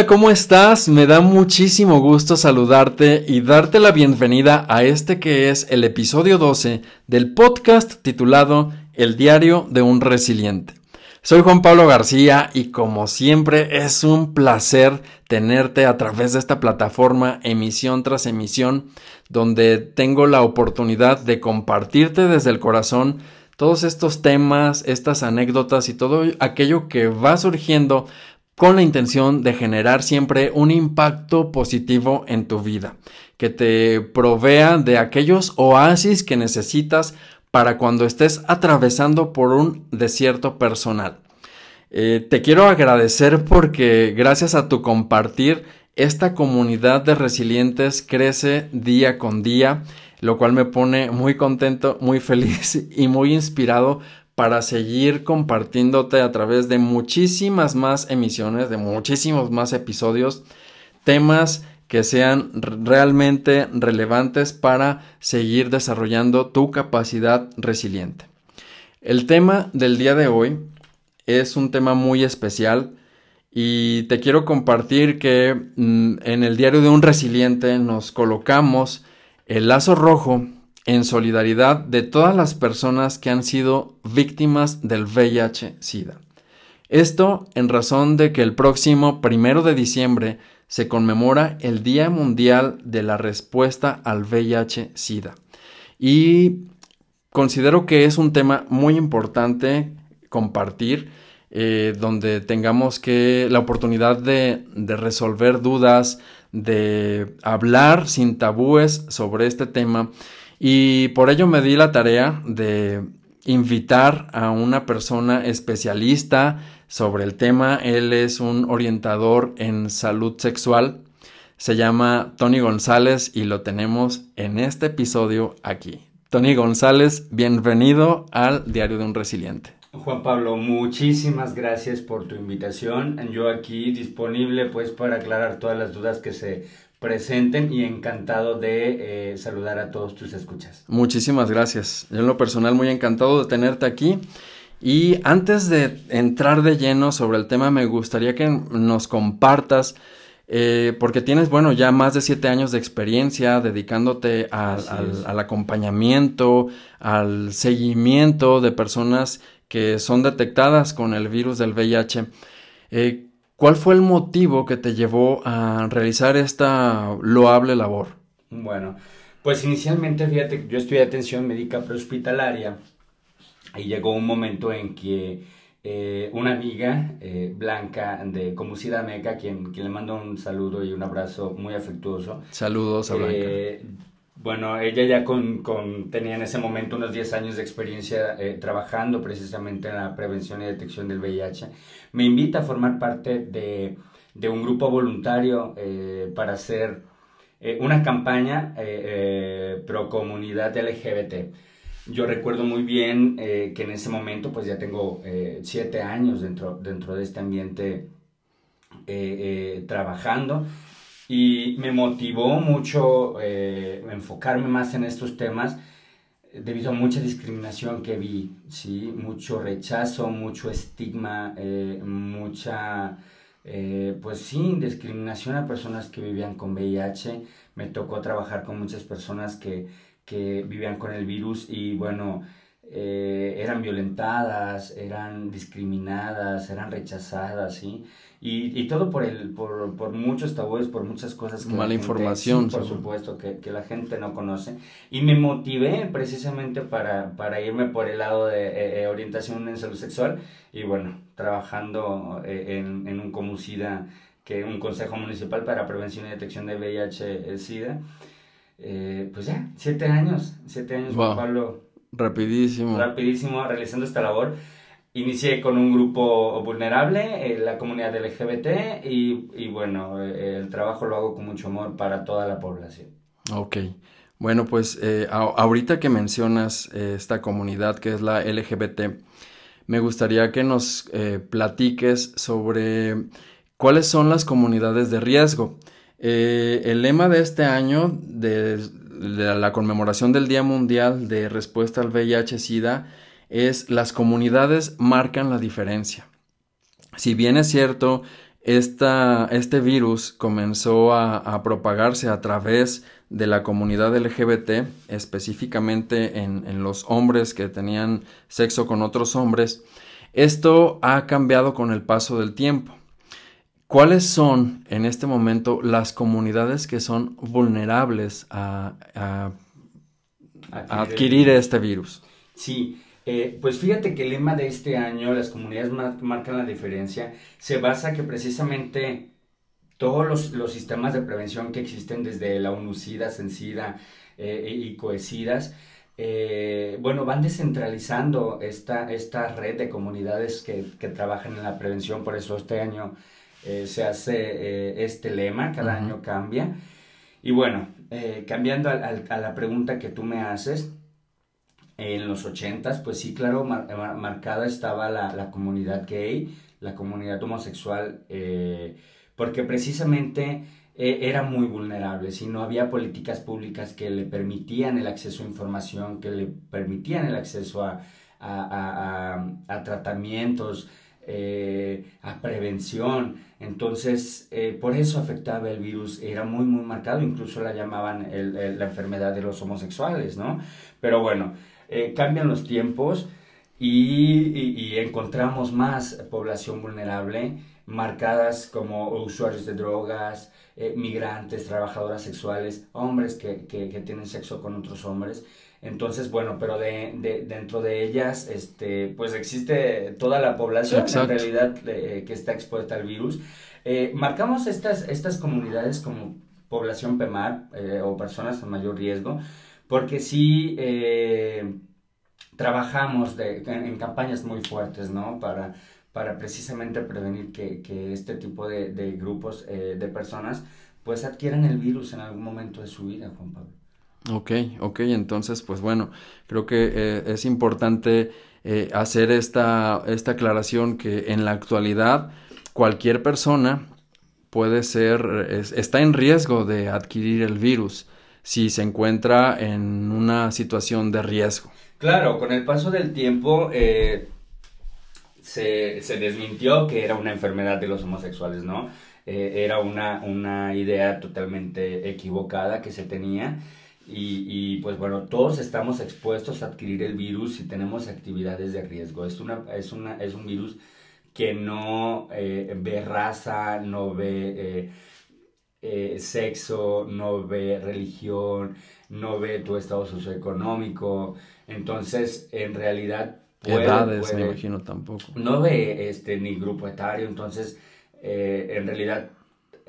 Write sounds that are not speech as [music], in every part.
Hola, ¿cómo estás? Me da muchísimo gusto saludarte y darte la bienvenida a este que es el episodio 12 del podcast titulado El diario de un resiliente. Soy Juan Pablo García y como siempre es un placer tenerte a través de esta plataforma emisión tras emisión donde tengo la oportunidad de compartirte desde el corazón todos estos temas, estas anécdotas y todo aquello que va surgiendo con la intención de generar siempre un impacto positivo en tu vida, que te provea de aquellos oasis que necesitas para cuando estés atravesando por un desierto personal. Eh, te quiero agradecer porque gracias a tu compartir, esta comunidad de resilientes crece día con día, lo cual me pone muy contento, muy feliz [laughs] y muy inspirado para seguir compartiéndote a través de muchísimas más emisiones, de muchísimos más episodios, temas que sean realmente relevantes para seguir desarrollando tu capacidad resiliente. El tema del día de hoy es un tema muy especial y te quiero compartir que mm, en el diario de un resiliente nos colocamos el lazo rojo en solidaridad de todas las personas que han sido víctimas del VIH-Sida. Esto en razón de que el próximo primero de diciembre se conmemora el Día Mundial de la Respuesta al VIH-Sida. Y considero que es un tema muy importante compartir, eh, donde tengamos que la oportunidad de, de resolver dudas, de hablar sin tabúes sobre este tema y por ello me di la tarea de invitar a una persona especialista sobre el tema. Él es un orientador en salud sexual. Se llama Tony González y lo tenemos en este episodio aquí. Tony González, bienvenido al Diario de un Resiliente. Juan Pablo, muchísimas gracias por tu invitación. Yo aquí disponible pues para aclarar todas las dudas que se presenten y encantado de eh, saludar a todos tus escuchas. Muchísimas gracias. Yo en lo personal muy encantado de tenerte aquí. Y antes de entrar de lleno sobre el tema, me gustaría que nos compartas, eh, porque tienes, bueno, ya más de siete años de experiencia dedicándote al, acompañamiento, al seguimiento de personas que son detectadas con el virus del VIH. Eh, ¿Cuál fue el motivo que te llevó a realizar esta loable labor? Bueno, pues inicialmente, fíjate, yo estudié atención médica prehospitalaria y llegó un momento en que eh, una amiga, eh, Blanca, de Comucida Meca, quien, quien le mando un saludo y un abrazo muy afectuoso. Saludos a Blanca. Eh, bueno, ella ya con, con, tenía en ese momento unos 10 años de experiencia eh, trabajando precisamente en la prevención y detección del VIH. Me invita a formar parte de, de un grupo voluntario eh, para hacer eh, una campaña pro comunidad LGBT. Yo recuerdo muy bien que en ese momento, pues ya tengo 7 años dentro, dentro de este ambiente trabajando y me motivó mucho eh, enfocarme más en estos temas debido a mucha discriminación que vi, ¿sí? mucho rechazo, mucho estigma, eh, mucha, eh, pues sí, discriminación a personas que vivían con VIH. Me tocó trabajar con muchas personas que, que vivían con el virus y bueno, eran violentadas, eran discriminadas, eran rechazadas, ¿sí? Y, y todo por, el, por, por, muchos tabúes, por muchas cosas que... Mala información. por supuesto, que, que, la gente no conoce. Y me motivé precisamente para, para irme por el lado de eh, eh, orientación en salud sexual y bueno, trabajando eh, en, en un Comucida, que un Consejo Municipal para Prevención y Detección de VIH-Sida. pues ya, siete años, siete años, Pablo. Rapidísimo. Rapidísimo, realizando esta labor. Inicié con un grupo vulnerable, eh, la comunidad LGBT, y, y, bueno, eh, el trabajo lo hago con mucho amor para toda la población. Ok. Bueno, pues eh, ahorita que mencionas esta comunidad que es la LGBT, me gustaría que nos platiques sobre cuáles son las comunidades de riesgo. el lema de este año, de, la conmemoración del Día Mundial de Respuesta al VIH-Sida, es las comunidades marcan la diferencia. Si bien es cierto, este virus comenzó a, propagarse a través de la comunidad LGBT, específicamente en, los hombres que tenían sexo con otros hombres, esto ha cambiado con el paso del tiempo. ¿Cuáles son en este momento las comunidades que son vulnerables a, adquirir este virus? Sí, eh, pues fíjate que el lema de este año, las comunidades marcan la diferencia, se basa que precisamente todos los, sistemas de prevención que existen desde la UNUCIDA, SENSIDA eh, y COESIDAS, eh, bueno, van descentralizando esta, esta red de comunidades que, trabajan en la prevención, por eso este año se hace este lema, cada año cambia. Y bueno, cambiando a la pregunta que tú me haces, en los ochentas, pues sí, claro, marcada estaba la, comunidad gay, la comunidad homosexual, eh, porque precisamente eh, era muy vulnerable, si no había políticas públicas que le permitían el acceso a información, que le permitían el acceso a, tratamientos, eh, a prevención. Entonces, por eso afectaba el virus, era muy, muy marcado, incluso la llamaban la enfermedad de los homosexuales, ¿no? Pero bueno, eh, cambian los tiempos y, encontramos más población vulnerable marcadas como usuarios de drogas, eh, migrantes, trabajadoras sexuales, hombres que, tienen sexo con otros hombres. Entonces, bueno, pero de, dentro de ellas, este, pues existe toda la población en realidad eh, que está expuesta al virus. marcamos estas, estas comunidades como población PEMAR o personas con mayor riesgo, porque sí eh, trabajamos en, campañas muy fuertes, ¿no? Para, para precisamente prevenir que, este tipo de, grupos eh, de personas pues adquieran el virus en algún momento de su vida, Juan Pablo. Ok, ok, entonces pues bueno, creo que eh, es importante hacer esta, esta aclaración que en la actualidad cualquier persona puede ser, está en riesgo de adquirir el virus si se encuentra en una situación de riesgo. Claro, con el paso del tiempo eh, se, desmintió que era una enfermedad de los homosexuales, ¿no? Eh, era una, una idea totalmente equivocada que se tenía. Y, pues bueno, todos estamos expuestos a adquirir el virus y tenemos actividades de riesgo. Es, una, es, una, es un virus que no eh, ve raza, no ve eh, sexo, no ve religión, no ve tu estado socioeconómico. Entonces, en realidad... Edades, me imagino tampoco. No ve este, ni grupo etario. Entonces, eh, en realidad,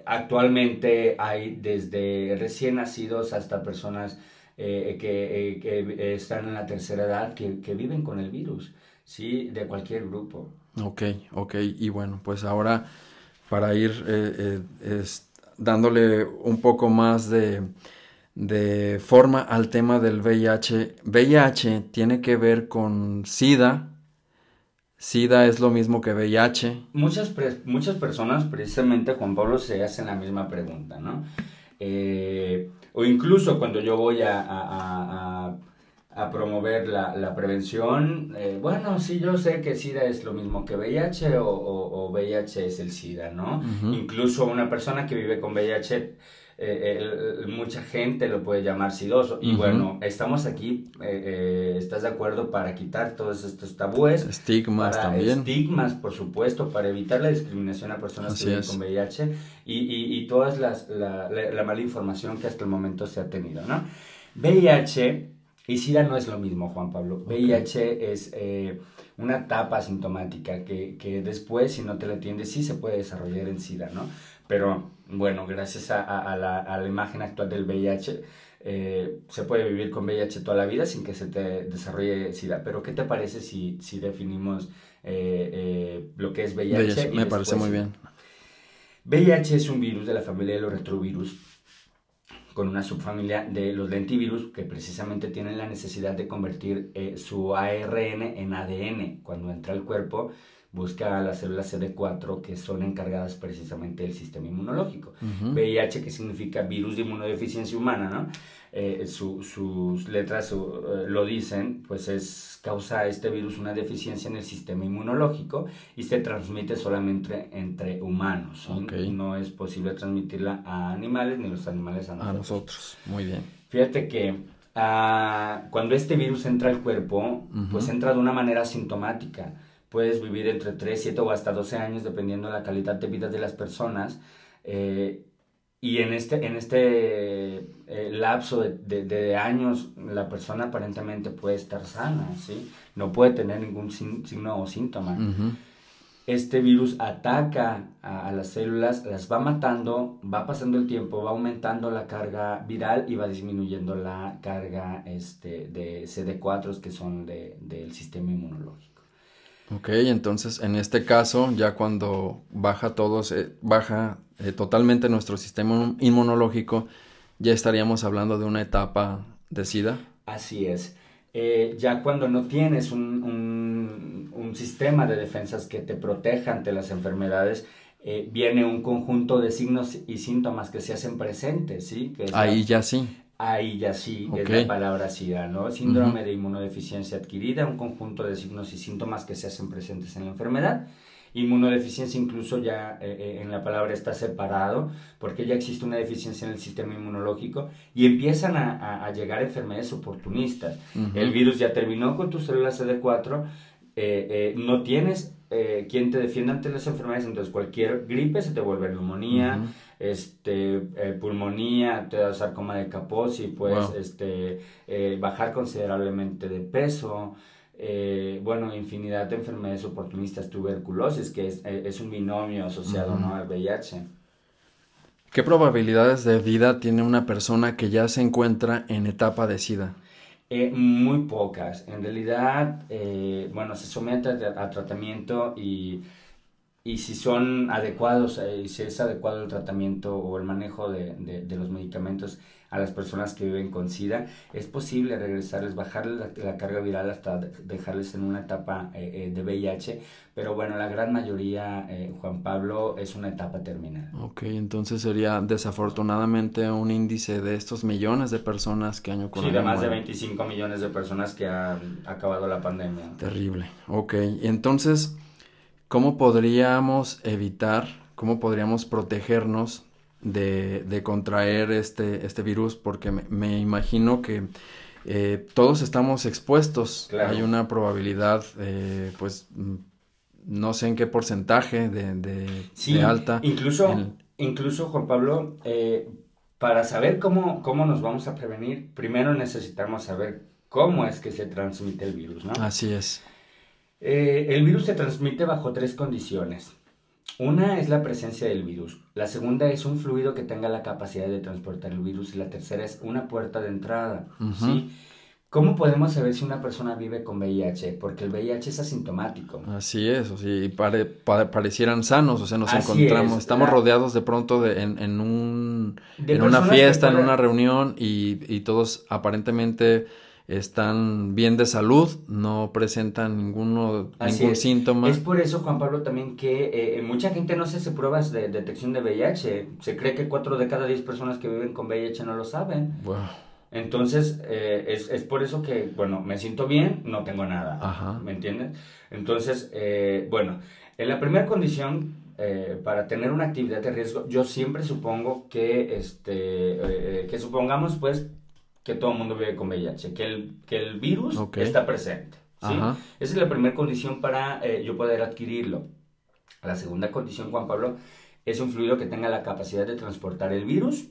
actualmente hay desde recién nacidos hasta personas eh, que, que, están en la tercera edad que, que viven con el virus, ¿sí? De cualquier grupo. Ok, ok. Y bueno, pues ahora para ir eh, dándole un poco más de, forma al tema del VIH. VIH tiene que ver con SIDA. SIDA es lo mismo que VIH. Muchas, muchas personas, precisamente Juan Pablo, se hacen la misma pregunta, ¿no? Eh, o incluso cuando yo voy a a promover la, prevención. Eh, bueno, sí, yo sé que SIDA es lo mismo que VIH o, VIH es el SIDA, ¿no? Incluso una persona que vive con VIH, eh, mucha gente lo puede llamar sidoso. Y bueno, estamos aquí, eh, ¿estás de acuerdo? Para quitar todos estos tabúes. Estigmas también. Estigmas, por supuesto, para evitar la discriminación a personas que viven con VIH y, y, y toda la, la mala información que hasta el momento se ha tenido, ¿no? VIH y SIDA no es lo mismo, Juan Pablo. VIH es eh, una etapa asintomática que, después, si no te la atiendes, sí se puede desarrollar en SIDA, ¿no? Pero bueno, gracias a, la, imagen actual del VIH, eh, se puede vivir con VIH toda la vida sin que se te desarrolle SIDA. Pero ¿qué te parece si, si definimos eh, lo que es VIH? me parece muy bien. VIH es un virus de la familia de los retrovirus con una subfamilia de los lentivirus que precisamente tienen la necesidad de convertir eh, su ARN en ADN. Cuando entra al cuerpo, busca a las células CD4 que son encargadas precisamente del sistema inmunológico. VIH, que significa virus de inmunodeficiencia humana, ¿no? Eh, sus letras eh, lo dicen, pues es causa este virus una deficiencia en el sistema inmunológico y se transmite solamente entre humanos. No es posible transmitirla a animales ni los animales a nosotros. A nosotros, muy bien. Fíjate que ah, cuando este virus entra al cuerpo, pues entra de una manera sintomática. Puedes vivir entre 3, 7 o hasta 12 años dependiendo de la calidad de vida de las personas. Eh, y en este, en este eh, lapso de, de, años, la persona aparentemente puede estar sana, ¿sí? No puede tener ningún signo o síntoma. Este virus ataca a, las células, las va matando, va pasando el tiempo, va aumentando la carga viral y va disminuyendo la carga este, de CD4 que son de, del sistema inmunológico. Ok, entonces en este caso, ya cuando baja todo, baja eh, totalmente nuestro sistema inmunológico, ya estaríamos hablando de una etapa de SIDA. Así es. Eh, ya cuando no tienes un, un, un, sistema de defensas que te proteja ante las enfermedades, eh, viene un conjunto de signos y síntomas que se hacen presentes, ¿sí? Que Ahí ya sí. Ahí ya sí, es la palabra SIDA, ¿no? Síndrome de inmunodeficiencia adquirida, un conjunto de signos y síntomas que se hacen presentes en la enfermedad. Inmunodeficiencia incluso ya eh, eh, en la palabra está separado porque ya existe una deficiencia en el sistema inmunológico y empiezan a, llegar enfermedades oportunistas. El virus ya terminó con tus células CD4, eh, no tienes quien te defienda ante las enfermedades, entonces cualquier gripe se te vuelve neumonía, este, pulmonía, te da sarcoma de Kaposi, puedes este, bajar considerablemente de peso. Eh, bueno, infinidad de enfermedades oportunistas, tuberculosis, que es, eh, un binomio asociado ¿no? al VIH. ¿Qué probabilidades de vida tiene una persona que ya se encuentra en etapa de SIDA? Eh, muy pocas. En realidad, bueno, se somete a, tratamiento y, y, si son adecuados, y si es adecuado el tratamiento o el manejo de, de los medicamentos, a las personas que viven con SIDA, es posible regresarles, bajarles la, carga viral hasta dejarles en una etapa eh, eh, de VIH, pero bueno, la gran mayoría, eh, Juan Pablo, es una etapa terminal. Ok, entonces sería desafortunadamente un índice de estos millones de personas que año con Sí, de más de 25 millones de personas que han acabado la pandemia. Terrible, ok, entonces, ¿cómo podríamos evitar, cómo podríamos protegernos de, de contraer este, este virus porque me, imagino que eh, todos estamos expuestos. Hay una probabilidad, eh, pues, no sé en qué porcentaje de, de, alta. Incluso, incluso Juan Pablo, eh, para saber cómo, cómo nos vamos a prevenir, primero necesitamos saber cómo es que se transmite el virus, ¿no? Así es. El virus se transmite bajo tres condiciones. Una es la presencia del virus, la segunda es un fluido que tenga la capacidad de transportar el virus y la tercera es una puerta de entrada. ¿sí? ¿Cómo podemos saber si una persona vive con VIH? Porque el VIH es asintomático. Así es, o sea, pare, parecieran sanos, o sea, nos encontramos, estamos rodeados de pronto de, en, en, un, en una fiesta, en una reunión y, y todos aparentemente están bien de salud, no presentan ninguno, ningún síntoma. Es por eso, Juan Pablo, también que eh, eh, mucha gente no se hace pruebas de detección de VIH. Se cree que cuatro de cada diez personas que viven con VIH no lo saben. Entonces, eh, es, es, por eso que, bueno, me siento bien, no tengo nada. Ajá. ¿Me entiendes? Entonces, bueno, en la primera condición para tener una actividad de riesgo, yo siempre supongo que, este, que supongamos, pues, que todo el mundo vive con VIH, que el, que el virus está presente. ¿sí? Esa es la primera condición para eh, yo poder adquirirlo. La segunda condición, Juan Pablo, es un fluido que tenga la capacidad de transportar el virus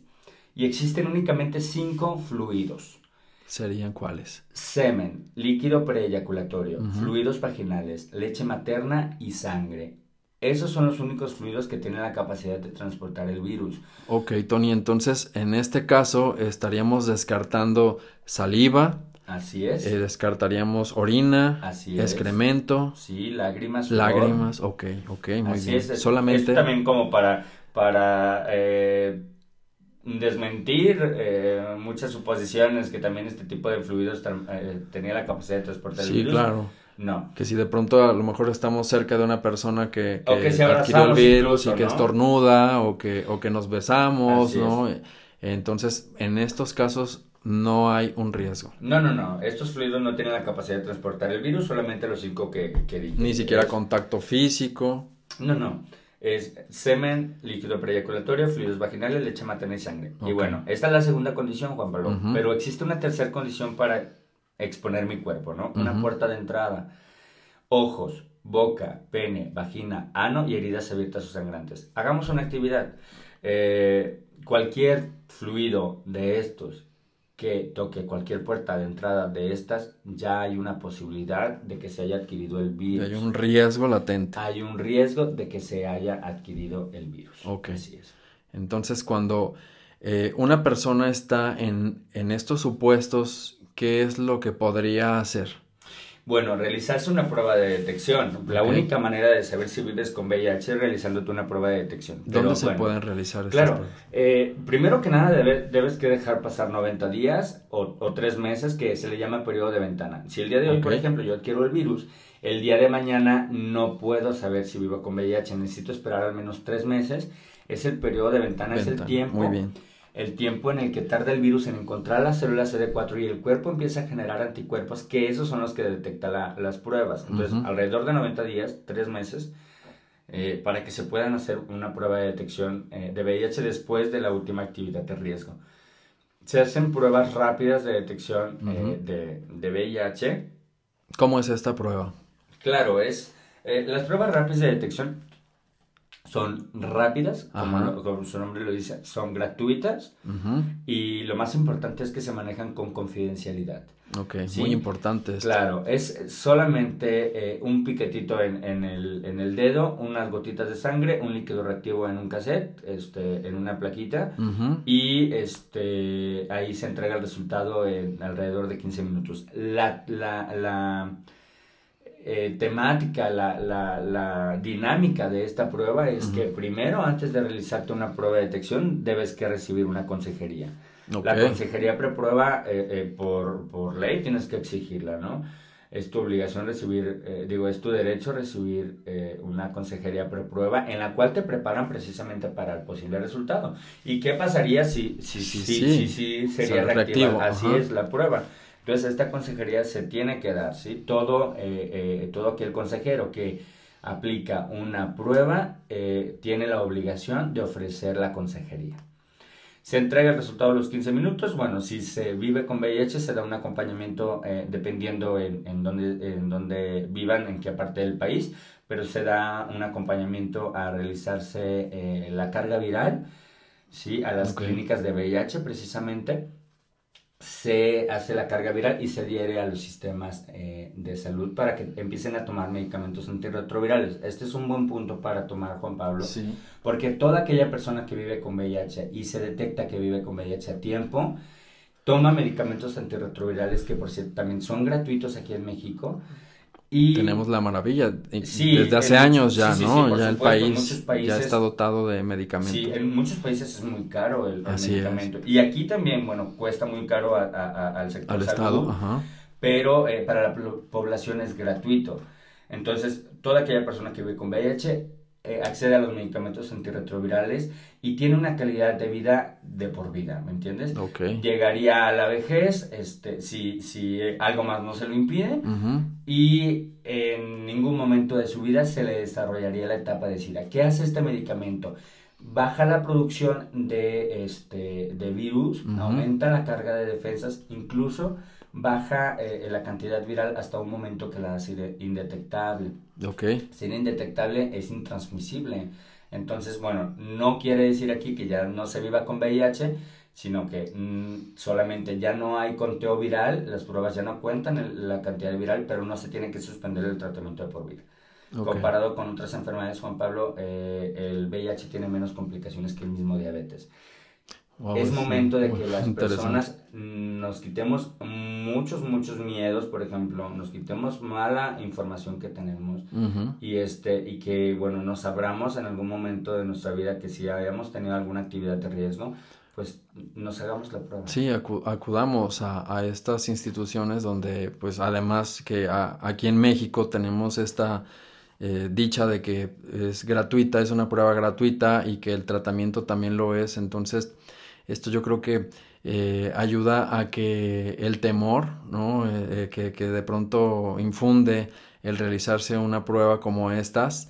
y existen únicamente cinco fluidos. ¿Serían cuáles? Semen, líquido preeyaculatorio, fluidos vaginales, leche materna y sangre. Esos son los únicos fluidos que tienen la capacidad de transportar el virus. Ok, Tony, entonces en este caso estaríamos descartando saliva. Así es. Eh, descartaríamos orina, Así excremento. Sí, lágrimas. Lágrimas, ok, ok, muy Así bien. Es, Solamente. Es también como para, para eh, desmentir eh, muchas suposiciones que también este tipo de fluidos tenía la capacidad de transportar el virus. Sí, claro No. Que si de pronto a lo mejor estamos cerca de una persona que, O que se adquirió el virus incluso, y que ¿no? estornuda o que, o que nos besamos, Así ¿no? Entonces, en estos casos no hay un riesgo. No, no, no. Estos fluidos no tienen la capacidad de transportar el virus, solamente los cinco que, que dije. Ni siquiera contacto físico. No, no. Es semen, líquido preyaculatorio, fluidos vaginales, leche materna y sangre. Y bueno, esta es la segunda condición, Juan Pablo. Pero existe una tercera condición para exponer mi cuerpo, ¿no? Una puerta de entrada. Ojos, boca, pene, vagina, ano y heridas abiertas o sangrantes. Hagamos una actividad. Eh, cualquier fluido de estos que toque cualquier puerta de entrada de estas, ya hay una posibilidad de que se haya adquirido el virus Hay un riesgo latente. hay un riesgo de que se haya adquirido el virus. Ok. Así es. Entonces, cuando eh, una persona está en, en estos supuestos, ¿qué es lo que podría hacer? Bueno, realizarse una prueba de detección. La única manera de saber si vives con VIH es realizándote una prueba de detección. ¿Dónde Pero, se bueno, pueden realizar estas Claro, pruebas? eh, primero que nada debe- debes que dejar pasar 90 días o, o 3 meses que se le llama periodo de ventana. Si el día de hoy, por ejemplo, yo adquiero el virus, el día de mañana no puedo saber si vivo con VIH, necesito esperar al menos 3 meses. Es el periodo de ventana, es el tiempo Muy bien. El tiempo en el que tarda el virus en encontrar las células CD4 y el cuerpo empieza a generar anticuerpos, que esos son los que detectan la- las pruebas. Entonces, alrededor de 90 días, 3 meses, eh, para que se puedan hacer una prueba de detección eh, de VIH después de la última actividad de riesgo. Se hacen pruebas rápidas de detección eh, de, de VIH. ¿Cómo es esta prueba? Claro, es las pruebas rápidas de detección son rápidas, como, Ajá. lo- como su nombre lo dice, son gratuitas. Y lo más importante es que se manejan con confidencialidad. Ok, Sí. muy importante esto. Claro, es solamente eh, un piquetito en, en el, en el dedo, unas gotitas de sangre, un líquido reactivo en un cassette, este, en una plaquita. Y este, ahí se entrega el resultado en alrededor de 15 minutos. La, la, la eh, temática, la, la, la dinámica de esta prueba es que primero, antes de realizarte una prueba de detección, debes que recibir una consejería. La consejería preprueba, eh, eh, por, por ley, tienes que exigirla, ¿no? Es tu obligación recibir, eh, digo, es tu derecho recibir eh, una consejería preprueba en la cual te preparan precisamente para el posible resultado. ¿Y qué pasaría si, si, Sí, si, sí. si, si sería Ser reactiva? reactivo, Así es la prueba. Entonces, esta consejería se tiene que dar, ¿sí? Todo, eh, eh, todo aquel consejero que aplica una prueba eh, tiene la obligación de ofrecer la consejería. Se entrega el resultado a los 15 minutos. Bueno, si se vive con VIH, se da un acompañamiento eh, dependiendo en, en, dónde, en dónde vivan, en qué parte del país, pero se da un acompañamiento a realizarse eh, la carga viral, ¿sí? a las Ok. clínicas de VIH precisamente. Se hace la carga viral y se adhiere a los sistemas eh, de salud para que empiecen a tomar medicamentos antirretrovirales. Este es un buen punto para tomar, Juan Pablo. Sí. Porque toda aquella persona que vive con VIH y se detecta que vive con VIH a tiempo, toma medicamentos antirretrovirales que por cierto también son gratuitos aquí en México. Y Tenemos la maravilla. Sí, Desde hace años ya, sí, sí, ¿no? ya el supuesto, en país, muchos ya países- está dotado de medicamentos. Sí, en muchos países es muy caro el, el es. medicamento. Y aquí también, bueno, cuesta muy caro a- a- a- al sector Al salud, Estado, ajá. pero eh, para la población es gratuito. Entonces, toda aquella persona que vive con VIH eh, accede a los medicamentos antirretrovirales y tiene una calidad de vida de por vida, ¿me entiendes? Llegaría a la vejez, este, si, si eh, algo más no se lo impide, y en ningún momento de su vida se le desarrollaría la etapa de SIDA. ¿Qué hace este medicamento? Baja la producción de, este, de virus, aumenta la carga de defensas, incluso baja eh, la cantidad viral hasta un momento que la hace indetectable. Ok. Ser indetectable es intransmisible. Entonces, bueno, no quiere decir aquí que ya no se viva con VIH, sino que mm, solamente ya no hay conteo viral, las pruebas ya no cuentan el- la cantidad viral, pero no se tiene que suspender el tratamiento de por vida. Comparado con otras enfermedades, Juan Pablo, eh, el VIH tiene menos complicaciones que el mismo diabetes. Wow, es momento de que [laughs] las personas nos quitemos muchos, muchos miedos, por ejemplo, nos quitemos mala información que tenemos y este y que bueno nos abramos en algún momento de nuestra vida que si hayamos tenido alguna actividad de riesgo pues nos hagamos la prueba. Sí, acudamos a, estas instituciones donde, pues además que aquí en México tenemos esta eh, dicha de que es gratuita, es una prueba gratuita y que el tratamiento también lo es. Entonces, esto yo creo que eh, ayuda a que el temor. Eh, que, que, de pronto infunde el realizarse una prueba como estas,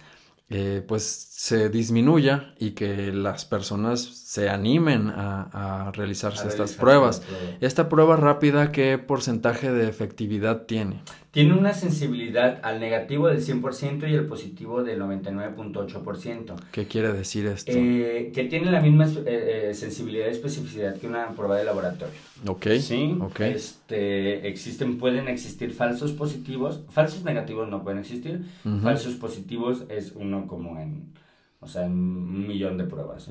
pues se disminuya y que las personas se animen a, realizarse estas pruebas. Esta prueba rápida, ¿qué porcentaje de efectividad tiene? Tiene una sensibilidad al negativo del 100% y el positivo del 99.8%. ¿Qué quiere decir esto? Eh, que tiene la misma eh, eh, sensibilidad y especificidad que una prueba de laboratorio. Ok. Sí. Ok. Este, existen, pueden existir falsos positivos. Falsos negativos no pueden existir. Falsos positivos es uno como en o sea, un millón de pruebas.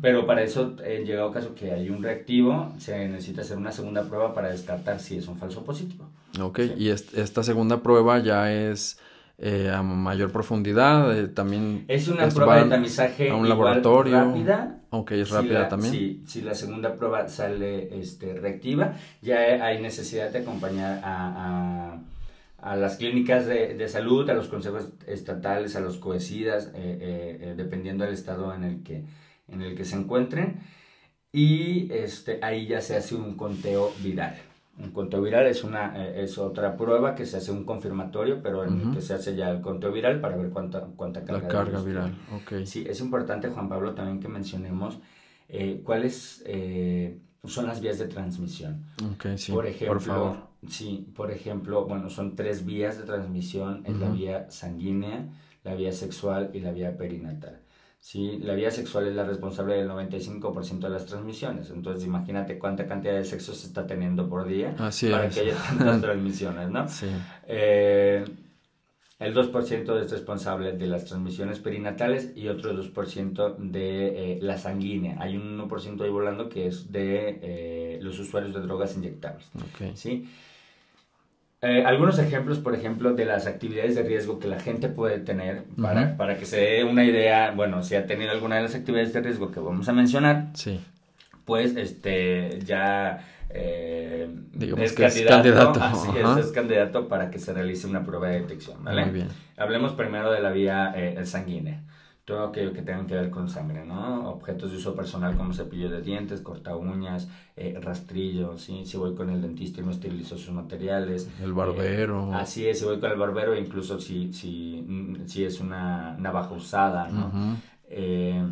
Pero para eso, en llegado caso que hay un reactivo, se necesita hacer una segunda prueba para descartar si es un falso positivo. Ok, y esta segunda prueba ya es eh, a mayor profundidad, eh, también... Es una prueba de tamizaje a un laboratorio. rápida. Ok, es rápida también. Sí, si la segunda prueba sale este, reactiva, ya hay necesidad de acompañar a a las clínicas de, de, salud, a los consejos estatales, a los cohesidas, eh, eh, eh, dependiendo del estado en el que, en el que se encuentren. Y este, ahí ya se hace un conteo viral. Un conteo viral es, una, es otra prueba que se hace un confirmatorio, pero en el que se hace ya el conteo viral para ver cuánta, cuánta carga. La carga viral, ok. Sí, es importante, Juan Pablo, también que mencionemos cuáles son las vías de transmisión. Ok, sí, por ejemplo, por favor Sí, por ejemplo, bueno, son tres vías de transmisión, es la vía sanguínea, la vía sexual y la vía perinatal. Sí, la vía sexual es la responsable del 95% de las transmisiones, entonces imagínate cuánta cantidad de sexo se está teniendo por día para que haya tantas [laughs] transmisiones, ¿no? Sí. Eh, el 2% es responsable de las transmisiones perinatales y otro 2% de eh, la sanguínea. Hay un 1% ahí volando que es de eh, los usuarios de drogas inyectables. Okay. ¿sí? Eh, algunos ejemplos, por ejemplo, de las actividades de riesgo que la gente puede tener para, para que se dé una idea, bueno, si ha tenido alguna de las actividades de riesgo que vamos a mencionar, sí. pues este ya eh, es, candidato, Así es, es candidato para que se realice una prueba de detección, ¿vale? Muy bien. Hablemos primero de la vía eh, sanguínea todo aquello que tenga que ver con sangre, ¿no? Objetos de uso personal como cepillo de dientes, corta uñas, eh, rastrillo, ¿sí? Si voy con el dentista y no esterilizo sus materiales. El barbero. Eh, así es, si voy con el barbero, incluso si, si, mm, si es una navaja usada, ¿no? Eh,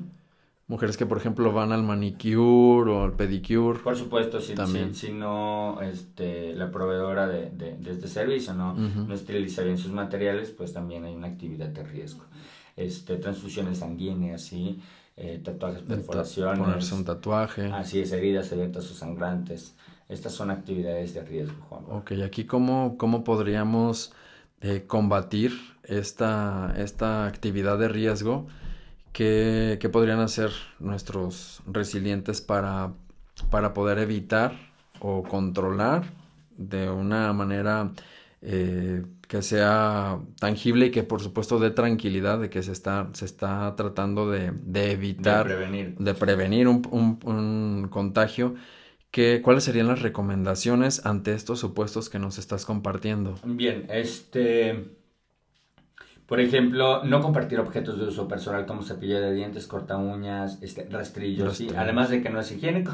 Mujeres que, por ejemplo, van al manicure o al pedicure. Por supuesto, si, También. si, no este, la proveedora de, de, de este servicio no, no esteriliza bien sus materiales, pues también hay una actividad de riesgo este, transfusiones sanguíneas, ¿sí? Eh, tatuajes, perforaciones. Ponerse un tatuaje. Así es, heridas abiertas o sangrantes. Estas son actividades de riesgo, Juan. Ok, aquí cómo, cómo podríamos eh, combatir esta, esta actividad de riesgo. ¿Qué, ¿Qué, podrían hacer nuestros resilientes para, para poder evitar o controlar de una manera eh, que sea tangible y que por supuesto dé tranquilidad de que se está, se está tratando de, de evitar, de prevenir, de prevenir un, un, un contagio. Que, ¿Cuáles serían las recomendaciones ante estos supuestos que nos estás compartiendo? Bien, este por ejemplo, no compartir objetos de uso personal como cepillo de dientes, corta uñas, este, rastrillos, ¿sí? además de que no es higiénico,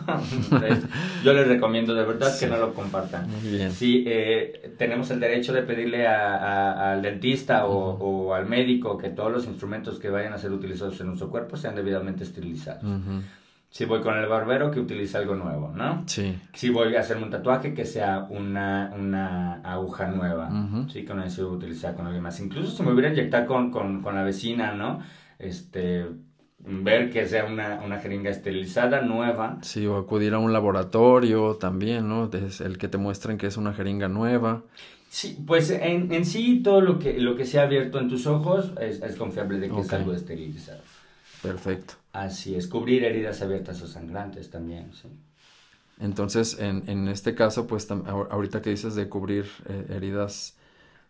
[laughs] yo les recomiendo de verdad que no lo compartan. Muy bien. Sí, eh, tenemos el derecho de pedirle a, al dentista o, o, al médico que todos los instrumentos que vayan a ser utilizados en nuestro cuerpo sean debidamente esterilizados. Si voy con el barbero, que utilice algo nuevo, ¿no? Sí. Si voy a hacerme un tatuaje, que sea una, una aguja nueva, ¿sí? Que no necesito utilizar con alguien más. Incluso si me voy a inyectar con, con, con la vecina, ¿no? Este, ver que sea una, una, jeringa esterilizada, nueva. Sí, o acudir a un laboratorio también, ¿no? El que te muestren que es una jeringa nueva. Sí, pues en, en sí todo lo que, lo que sea abierto en tus ojos es, es confiable de que es algo esterilizado. Perfecto. Así es, cubrir heridas abiertas o sangrantes también, sí. Entonces, en, en este caso, pues ahorita que dices de cubrir eh, heridas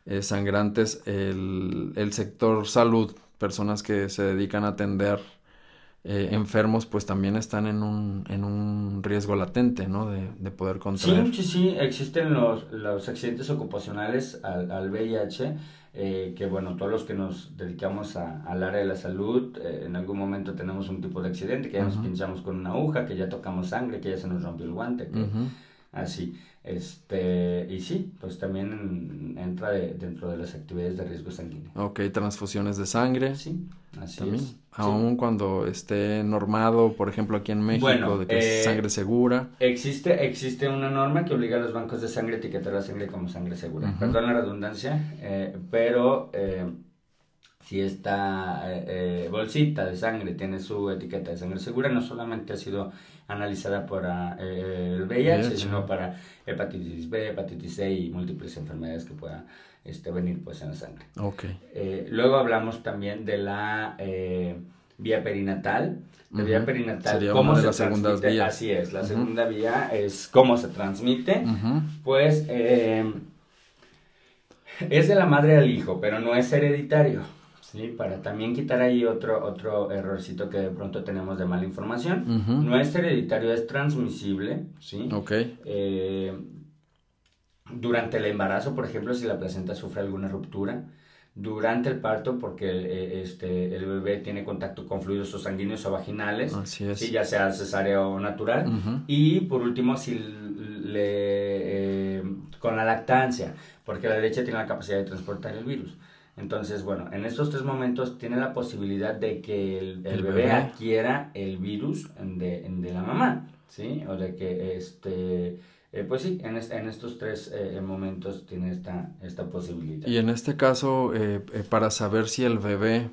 eh, sangrantes, el, el, sector salud, personas que se dedican a atender eh, enfermos pues también están en un, en un riesgo latente, ¿no? De, de poder contraer. Sí, sí, sí, existen los, los accidentes ocupacionales al, al VIH, eh, que bueno, todos los que nos dedicamos a, al área de la salud, eh, en algún momento tenemos un tipo de accidente, que ya nos pinchamos con una aguja, que ya tocamos sangre, que ya se nos rompió el guante, que, así. Este, y sí, pues también entra dentro de las actividades de riesgo sanguíneo. Ok, transfusiones de sangre. Sí, así también. es. Aún cuando esté normado, por ejemplo, aquí en México, de que es eh, sangre segura. Existe, existe una norma que obliga a los bancos de sangre a etiquetar la sangre como sangre segura. Perdón la redundancia, eh, pero eh, si esta bolsita de sangre tiene su etiqueta de sangre segura, no solamente ha sido analizada para eh, el VIH, VIH. sino para hepatitis B, hepatitis C y múltiples enfermedades que puedan este, venir pues en la sangre. Ok. Eh, luego hablamos también de la eh, vía perinatal. La vía perinatal, Sería ¿cómo una de se las segundas transmite? vías. Así es, la segunda vía es cómo se transmite. Ujú. Pues eh, es de la madre al hijo, pero no es hereditario. ¿Sí? Para también quitar ahí otro, otro errorcito que de pronto tenemos de mala información. Ujú. No es hereditario, es transmisible. ¿sí? Ok. Eh, durante el embarazo, por ejemplo, si la placenta sufre alguna ruptura, durante el parto, porque eh, este, el bebé tiene contacto con fluidos o sanguíneos o vaginales, Así es. sí, ya sea cesárea o natural, Ujú. y por último, si le, eh, con la lactancia, porque la leche tiene la capacidad de transportar el virus. Entonces, bueno, en estos tres momentos tiene la posibilidad de que el, el El bebé, bebé. adquiera el virus de, de la mamá, ¿sí? O de que, este, eh, pues sí, en, es- en estos tres eh, momentos tiene esta, esta posibilidad. Y en este caso, eh, eh, para saber si el bebé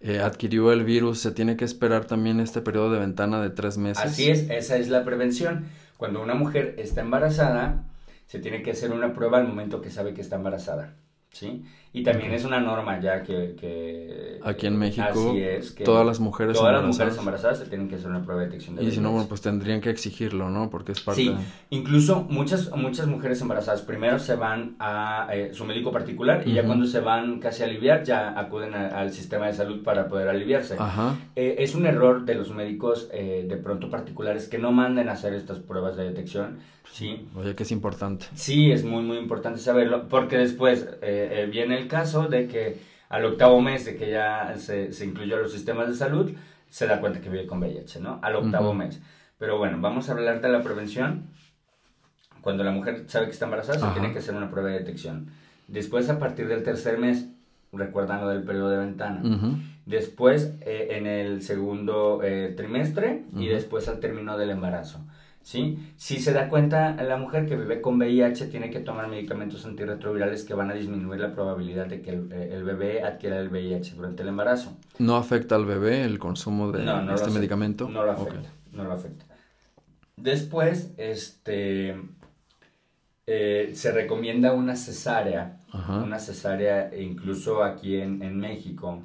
eh, adquirió el virus, se tiene que esperar también este periodo de ventana de tres meses. Así es, esa es la prevención. Cuando una mujer está embarazada, se tiene que hacer una prueba al momento que sabe que está embarazada. ¿Sí? Y también es una norma ya que... que Aquí en México, es, que todas las mujeres todas las embarazadas. mujeres embarazadas se tienen que hacer una prueba de detección de Y si no, bueno, pues tendrían que exigirlo, ¿no? Porque es parte Sí, de... incluso muchas, muchas mujeres embarazadas primero se van a eh, su médico particular y ya Ujú. cuando se van casi a aliviar ya acuden a- al sistema de salud para poder aliviarse. Ajá. Eh, es un error de los médicos eh, de pronto particulares que no manden a hacer estas pruebas de detección. Sí, Oye, que es importante. sí, es muy, muy importante saberlo porque después eh, eh, viene el caso de que al octavo mes de que ya se, se incluyó a los sistemas de salud, se da cuenta que vive con VIH, ¿no? Al octavo Ujú. mes. Pero bueno, vamos a hablar de la prevención. Cuando la mujer sabe que está embarazada, se Ajá. tiene que hacer una prueba de detección. Después, a partir del tercer mes, recuerdan lo del periodo de ventana. Ujú. Después eh, en el segundo eh, trimestre y Ujú. después al término del embarazo. ¿Sí? Si se da cuenta la mujer que vive con VIH, tiene que tomar medicamentos antirretrovirales que van a disminuir la probabilidad de que el, eh, el bebé adquiera el VIH durante el embarazo. ¿No afecta al bebé el consumo de No, no este medicamento? No lo afecta, no lo afecta. Después, este, eh, se recomienda una cesárea Ajá. una cesárea, incluso aquí en, en México.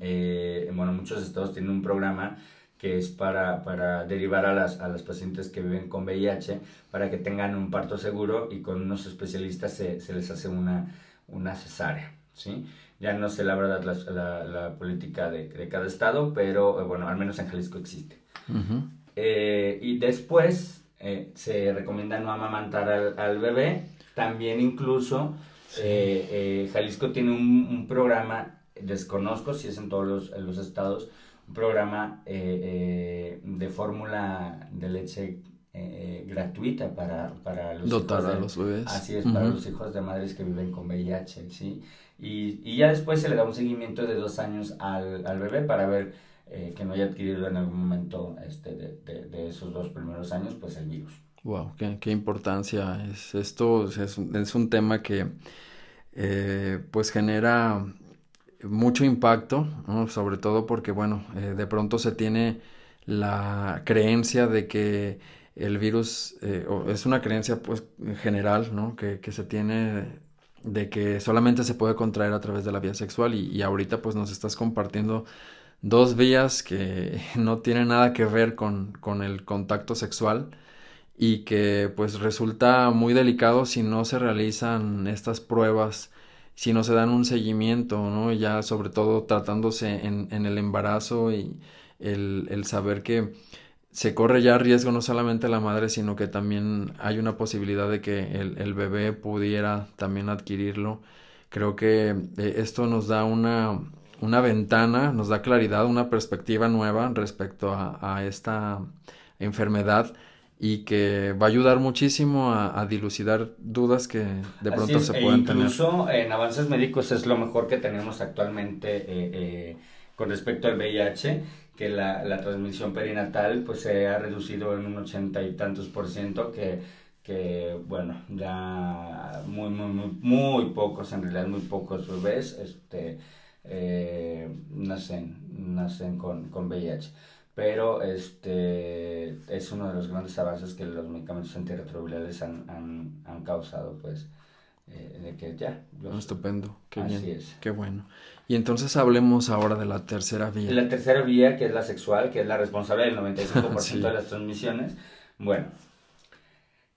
eh, bueno, muchos estados tienen un programa que es para, para derivar a las, a las pacientes que viven con VIH para que tengan un parto seguro y con unos especialistas se, se les hace una, una cesárea, ¿sí? Ya no sé la verdad la, la, la política de, de cada estado, pero eh, bueno, al menos en Jalisco existe. Ujú. Eh, y después eh, se recomienda no amamantar al, al bebé. También incluso eh, eh, Jalisco tiene un, un programa, desconozco si es en todos los, en los estados, un programa eh, eh, de fórmula de leche eh, gratuita para, para los Dotar hijos a de- los bebés. Así es, para los hijos de madres que viven con VIH, ¿sí? Y, y ya después se le da un seguimiento de dos años al, al bebé para ver eh, que no haya adquirido en algún momento este, de, de- de esos dos primeros años, pues el virus. Wow, qué, qué importancia es esto. es un, es un tema que eh, pues genera mucho impacto. Sobre todo porque, bueno, eh, de pronto se tiene la creencia de que el virus, eh, es una creencia pues general, ¿no? Que, que se tiene de que solamente se puede contraer a través de la vía sexual y, y ahorita pues nos estás compartiendo dos vías que [laughs] no tienen nada que ver con, con el contacto sexual y que pues resulta muy delicado si no se realizan estas pruebas si no se dan un seguimiento, ¿no? Ya sobre todo tratándose en, en el embarazo y el, el saber que se corre ya riesgo no solamente la madre, sino que también hay una posibilidad de que el, el bebé pudiera también adquirirlo. Creo que eh, esto nos da una, una ventana, nos da claridad, una perspectiva nueva respecto a, a esta enfermedad y que va a ayudar muchísimo a, a dilucidar dudas que de pronto es, se e pueden tener. incluso en avances médicos es lo mejor que tenemos actualmente eh, eh, con respecto al VIH, que la, la transmisión perinatal pues se ha reducido en un ochenta y tantos por ciento, que, que bueno, ya muy, muy, muy, muy pocos, en realidad muy pocos bebés este, eh, nacen, nacen con, con VIH. Pero este es uno de los grandes avances que los medicamentos antirretrovirales han, han, han causado, pues, eh, de que ya. los- Ah, Estupendo, qué Así bien, es. qué bueno. Y entonces hablemos ahora de la tercera vía. La tercera vía, que es la sexual, que es la responsable del [laughs] 95% Sí. de las transmisiones. Bueno,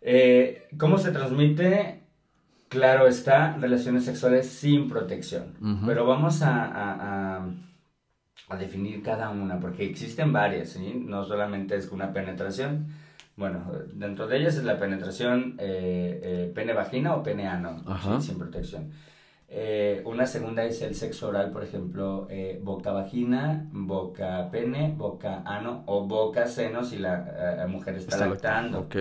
eh, ¿cómo se transmite? Claro está, relaciones sexuales sin protección. Ujú. Pero vamos a, a- a- a definir cada una, porque existen varias, ¿sí? No solamente es una penetración. Bueno, dentro de ellas es la penetración eh, eh, pene-vagina o pene-ano, sin protección. Eh, una segunda es el sexo oral, por ejemplo, boca-vagina, boca-pene, boca-ano o boca-seno si la mujer está, Está lactando. Ok,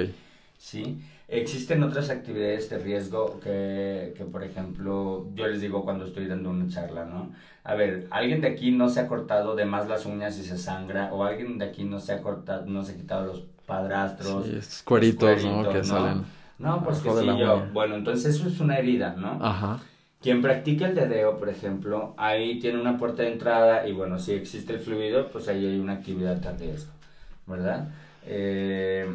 ¿sí? Existen otras actividades de riesgo que, que, por ejemplo, yo les digo cuando estoy dando una charla, ¿no? A ver, alguien de aquí no se ha cortado de más las uñas y se sangra, o alguien de aquí no se ha cortado, no se ha quitado los padrastros, sí, estos cueritos, ¿no? cueritos, Que ¿no? salen. No, pues que sí, yo. Bueno, entonces eso es una herida, ¿no? Ajá, Quien practica el dedeo, por ejemplo, ahí tiene una puerta de entrada y bueno, si existe el fluido, pues ahí hay una actividad de riesgo, ¿verdad? Eh,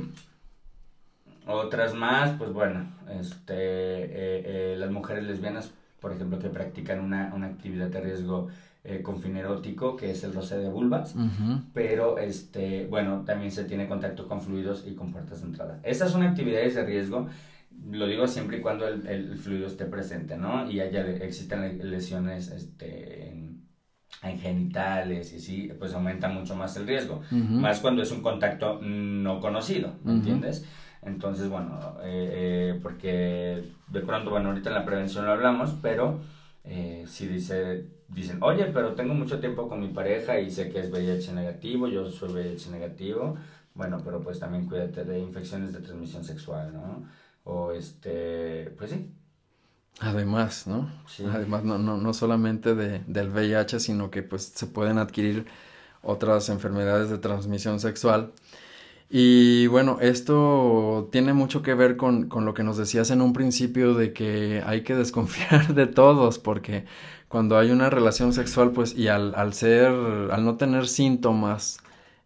otras más, pues bueno, este, eh, eh, las mujeres lesbianas, por ejemplo, que practican una, una actividad de riesgo eh, con fin erótico, que es el roce de vulvas, ujú, pero este, bueno, también se tiene contacto con fluidos y con puertas de entrada. Esas son actividades de riesgo, lo digo siempre y cuando el, el fluido esté presente, ¿no? Y haya, existen le- lesiones este, en, en genitales y sí, pues aumenta mucho más el riesgo. Más cuando es un contacto no conocido, ¿me entiendes? Entonces, bueno, eh, eh, porque de pronto, bueno, ahorita en la prevención lo hablamos, pero eh, si dice, dicen, oye, pero tengo mucho tiempo con mi pareja y sé que es VIH negativo, yo soy VIH negativo, bueno, pero pues también cuídate de infecciones de transmisión sexual, ¿no? O este, pues sí, Además, ¿no? Sí. Además, no, no, no solamente de, del VIH, sino que pues se pueden adquirir otras enfermedades de transmisión sexual. Y bueno, esto tiene mucho que ver con, con lo que nos decías en un principio de que hay que desconfiar [laughs] de todos, porque cuando hay una relación sexual, pues, y al, al ser, al no tener síntomas,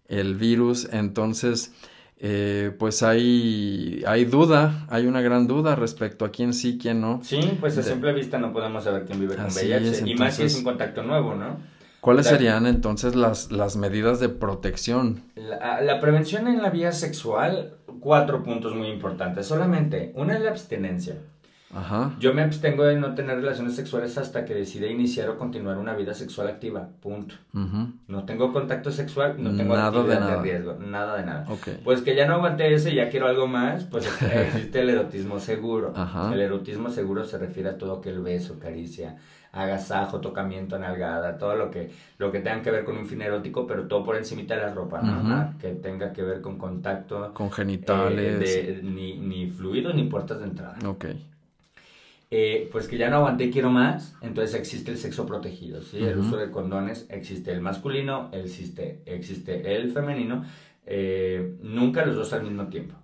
el virus, entonces, eh, pues hay, hay duda, hay una gran duda respecto a quién sí, quién no. sí, pues a De- simple vista no podemos saber quién vive con VIH, es, y más si es un contacto nuevo, ¿no? ¿Cuáles Claro. serían entonces las, las medidas de protección? La, la prevención en la vía sexual, cuatro puntos muy importantes. Solamente, una es la abstinencia. Ajá. Yo me abstengo de no tener relaciones sexuales hasta que decida iniciar o continuar una vida sexual activa. Punto. ujú, No tengo contacto sexual, no tengo Nada de nada. riesgo, nada de nada. Ok. Pues que ya no aguanté eso y ya quiero algo más, pues [laughs] existe el erotismo seguro. Ajá. El erotismo seguro se refiere a todo aquel beso, caricia, agasajo, tocamiento, nalgada, todo lo que, lo que tenga que ver con un fin erótico, pero todo por encimita de la ropa, que tenga que ver con contacto, Con eh, genitales. de- ni, ni fluido ni puertas de entrada. Ok. Eh, pues que ya no aguanté, quiero más, entonces existe el sexo protegido, ¿sí? El uso de condones, existe el masculino, existe, existe el femenino, eh, nunca los dos al mismo tiempo.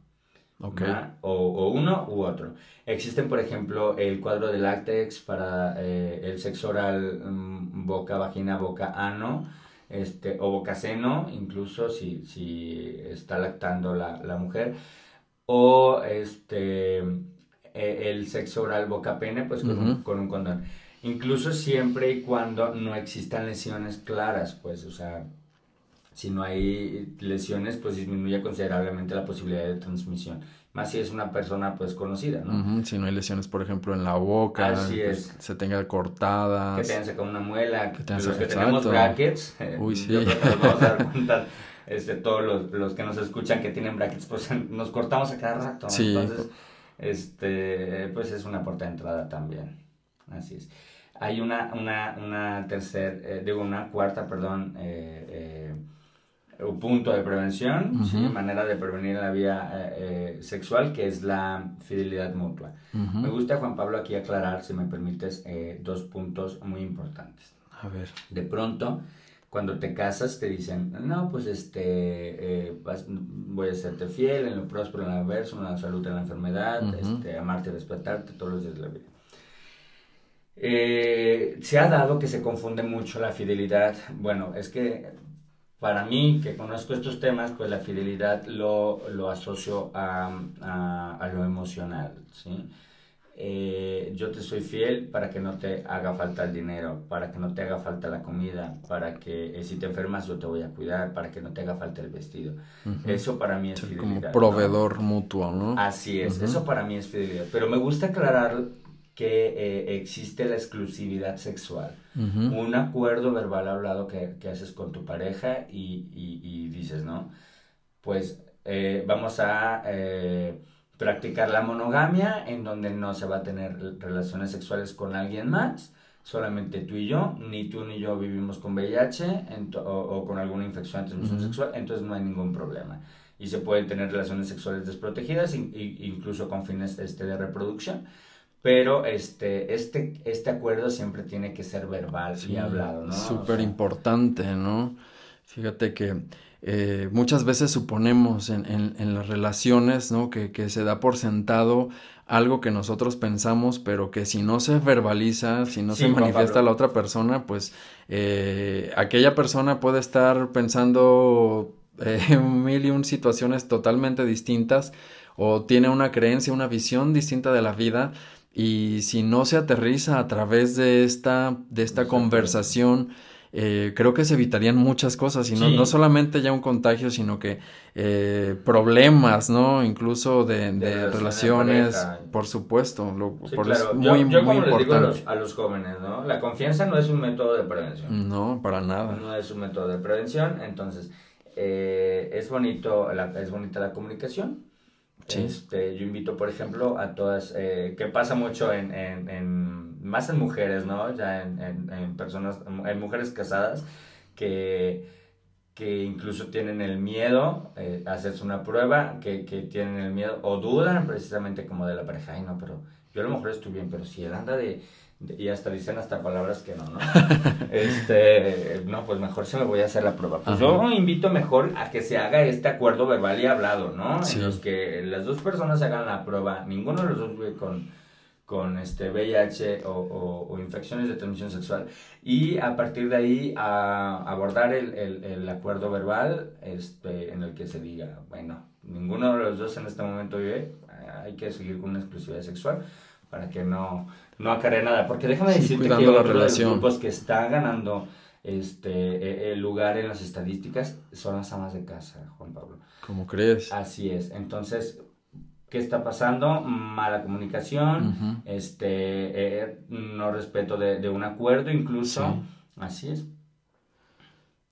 O, o uno u otro. Existen, por ejemplo, el cuadro de látex para eh, el sexo oral mm, boca, vagina, boca, ano, este, o boca, seno, incluso si, si está lactando la, la mujer. O este, eh, el sexo oral boca, pene, pues con, un, Ujú. con un condón. Incluso siempre y cuando no existan lesiones claras, pues, o sea, Si no hay lesiones, pues disminuye considerablemente la posibilidad de transmisión. Más si es una persona pues conocida, ¿no? Si no hay lesiones, por ejemplo, en la boca, Así pues, es. se tenga cortadas. Que te hayan sacado una muela, Que te los que tenemos brackets, [laughs] Uy, yo sí. creo que nos vamos a dar cuenta, este, todos los, los que nos escuchan que tienen brackets, pues [laughs] nos cortamos a cada rato, ¿no? Sí. entonces, este, pues es una puerta de entrada también, así es. Hay una, una, una tercer, eh, digo, una cuarta, perdón, eh, eh, un punto de prevención, manera de prevenir la vía eh, eh, sexual, que es la fidelidad mutua. Me gusta, Juan Pablo, aquí aclarar, si me permites, eh, dos puntos muy importantes. A ver. De pronto, cuando te casas, te dicen, no, pues este, eh, vas- voy a serte fiel en lo próspero, en lo adverso, en la salud, en la enfermedad, este, amarte y respetarte todos los días de la vida. Eh, se ha dado que se confunde mucho la fidelidad. Bueno, es que para mí, que conozco estos temas, pues la fidelidad lo, lo asocio a, a- a lo emocional, ¿sí? Eh, yo te soy fiel para que no te haga falta el dinero, para que no te haga falta la comida, para que eh, si te enfermas yo te voy a cuidar, para que no te haga falta el vestido. Eso para mí es fidelidad. como ¿no? proveedor mutuo, ¿no? Así es, eso para mí es fidelidad. Pero me gusta aclarar que eh, existe la exclusividad sexual. Un acuerdo verbal hablado que, que haces con tu pareja y, y- y dices, ¿no? Pues eh, vamos a eh, practicar la monogamia en donde no se va a tener relaciones sexuales con alguien más, solamente tú y yo, ni tú ni yo vivimos con VIH o, o con alguna infección de transmisión sexual, entonces no hay ningún problema. Y se pueden tener relaciones sexuales desprotegidas, in- incluso con fines este, de reproducción. Pero este, este, este acuerdo siempre tiene que ser verbal y hablado, ¿no? O Súper sea, importante, ¿no? Fíjate que eh, muchas veces suponemos en, en- en las relaciones, ¿no? Que, que se da por sentado algo que nosotros pensamos, pero que si no se verbaliza, si no Sí, se manifiesta Pablo. la otra persona, pues eh, aquella persona puede estar pensando eh, [laughs] mil y un situaciones totalmente distintas o tiene una creencia, una visión distinta de la vida y si no se aterriza a través de esta, de esta conversación, eh, creo que se evitarían muchas cosas y no, Sí. no solamente ya un contagio, sino que eh, problemas, ¿no? Incluso de, de relaciones de relaciones, pareja. por supuesto, lo, Sí, por- es claro. Yo, muy, yo muy les digo a importante. los, a los jóvenes, ¿no? La confianza no es un método de prevención. No, para nada. No es un método de prevención, entonces eh, es bonito, la, es bonita la comunicación. Sí. Este, yo invito, por ejemplo, a todas, eh, que pasa mucho en, en, en- más en mujeres, ¿no? Ya en, en, personas, en mujeres casadas que, que incluso tienen el miedo eh, a hacerse una prueba, que, que tienen el miedo o dudan precisamente como de la pareja, ay no, pero yo a lo mejor estoy bien, pero si él anda de- y hasta dicen hasta palabras que no, ¿no? [laughs] este, no, pues mejor se me voy a hacer la prueba. Pues yo invito mejor a que se haga este acuerdo verbal y hablado, ¿no? Sí. En los que las dos personas hagan la prueba, ninguno de los dos vive con, con este VIH o, o- o infecciones de transmisión sexual y a partir de ahí a abordar el, el- el acuerdo verbal este, en el que se diga, bueno, ninguno de los dos en este momento vive, hay que seguir con una exclusividad sexual para que no, no acarree nada, porque déjame Sí, decirte que la de los grupos que está ganando este eh, el lugar en las estadísticas son las amas de casa, Juan Pablo. ¿Cómo crees? Así es. Entonces, ¿qué está pasando? Mala comunicación, este, eh, no respeto de, de un acuerdo incluso. Sí. Así es.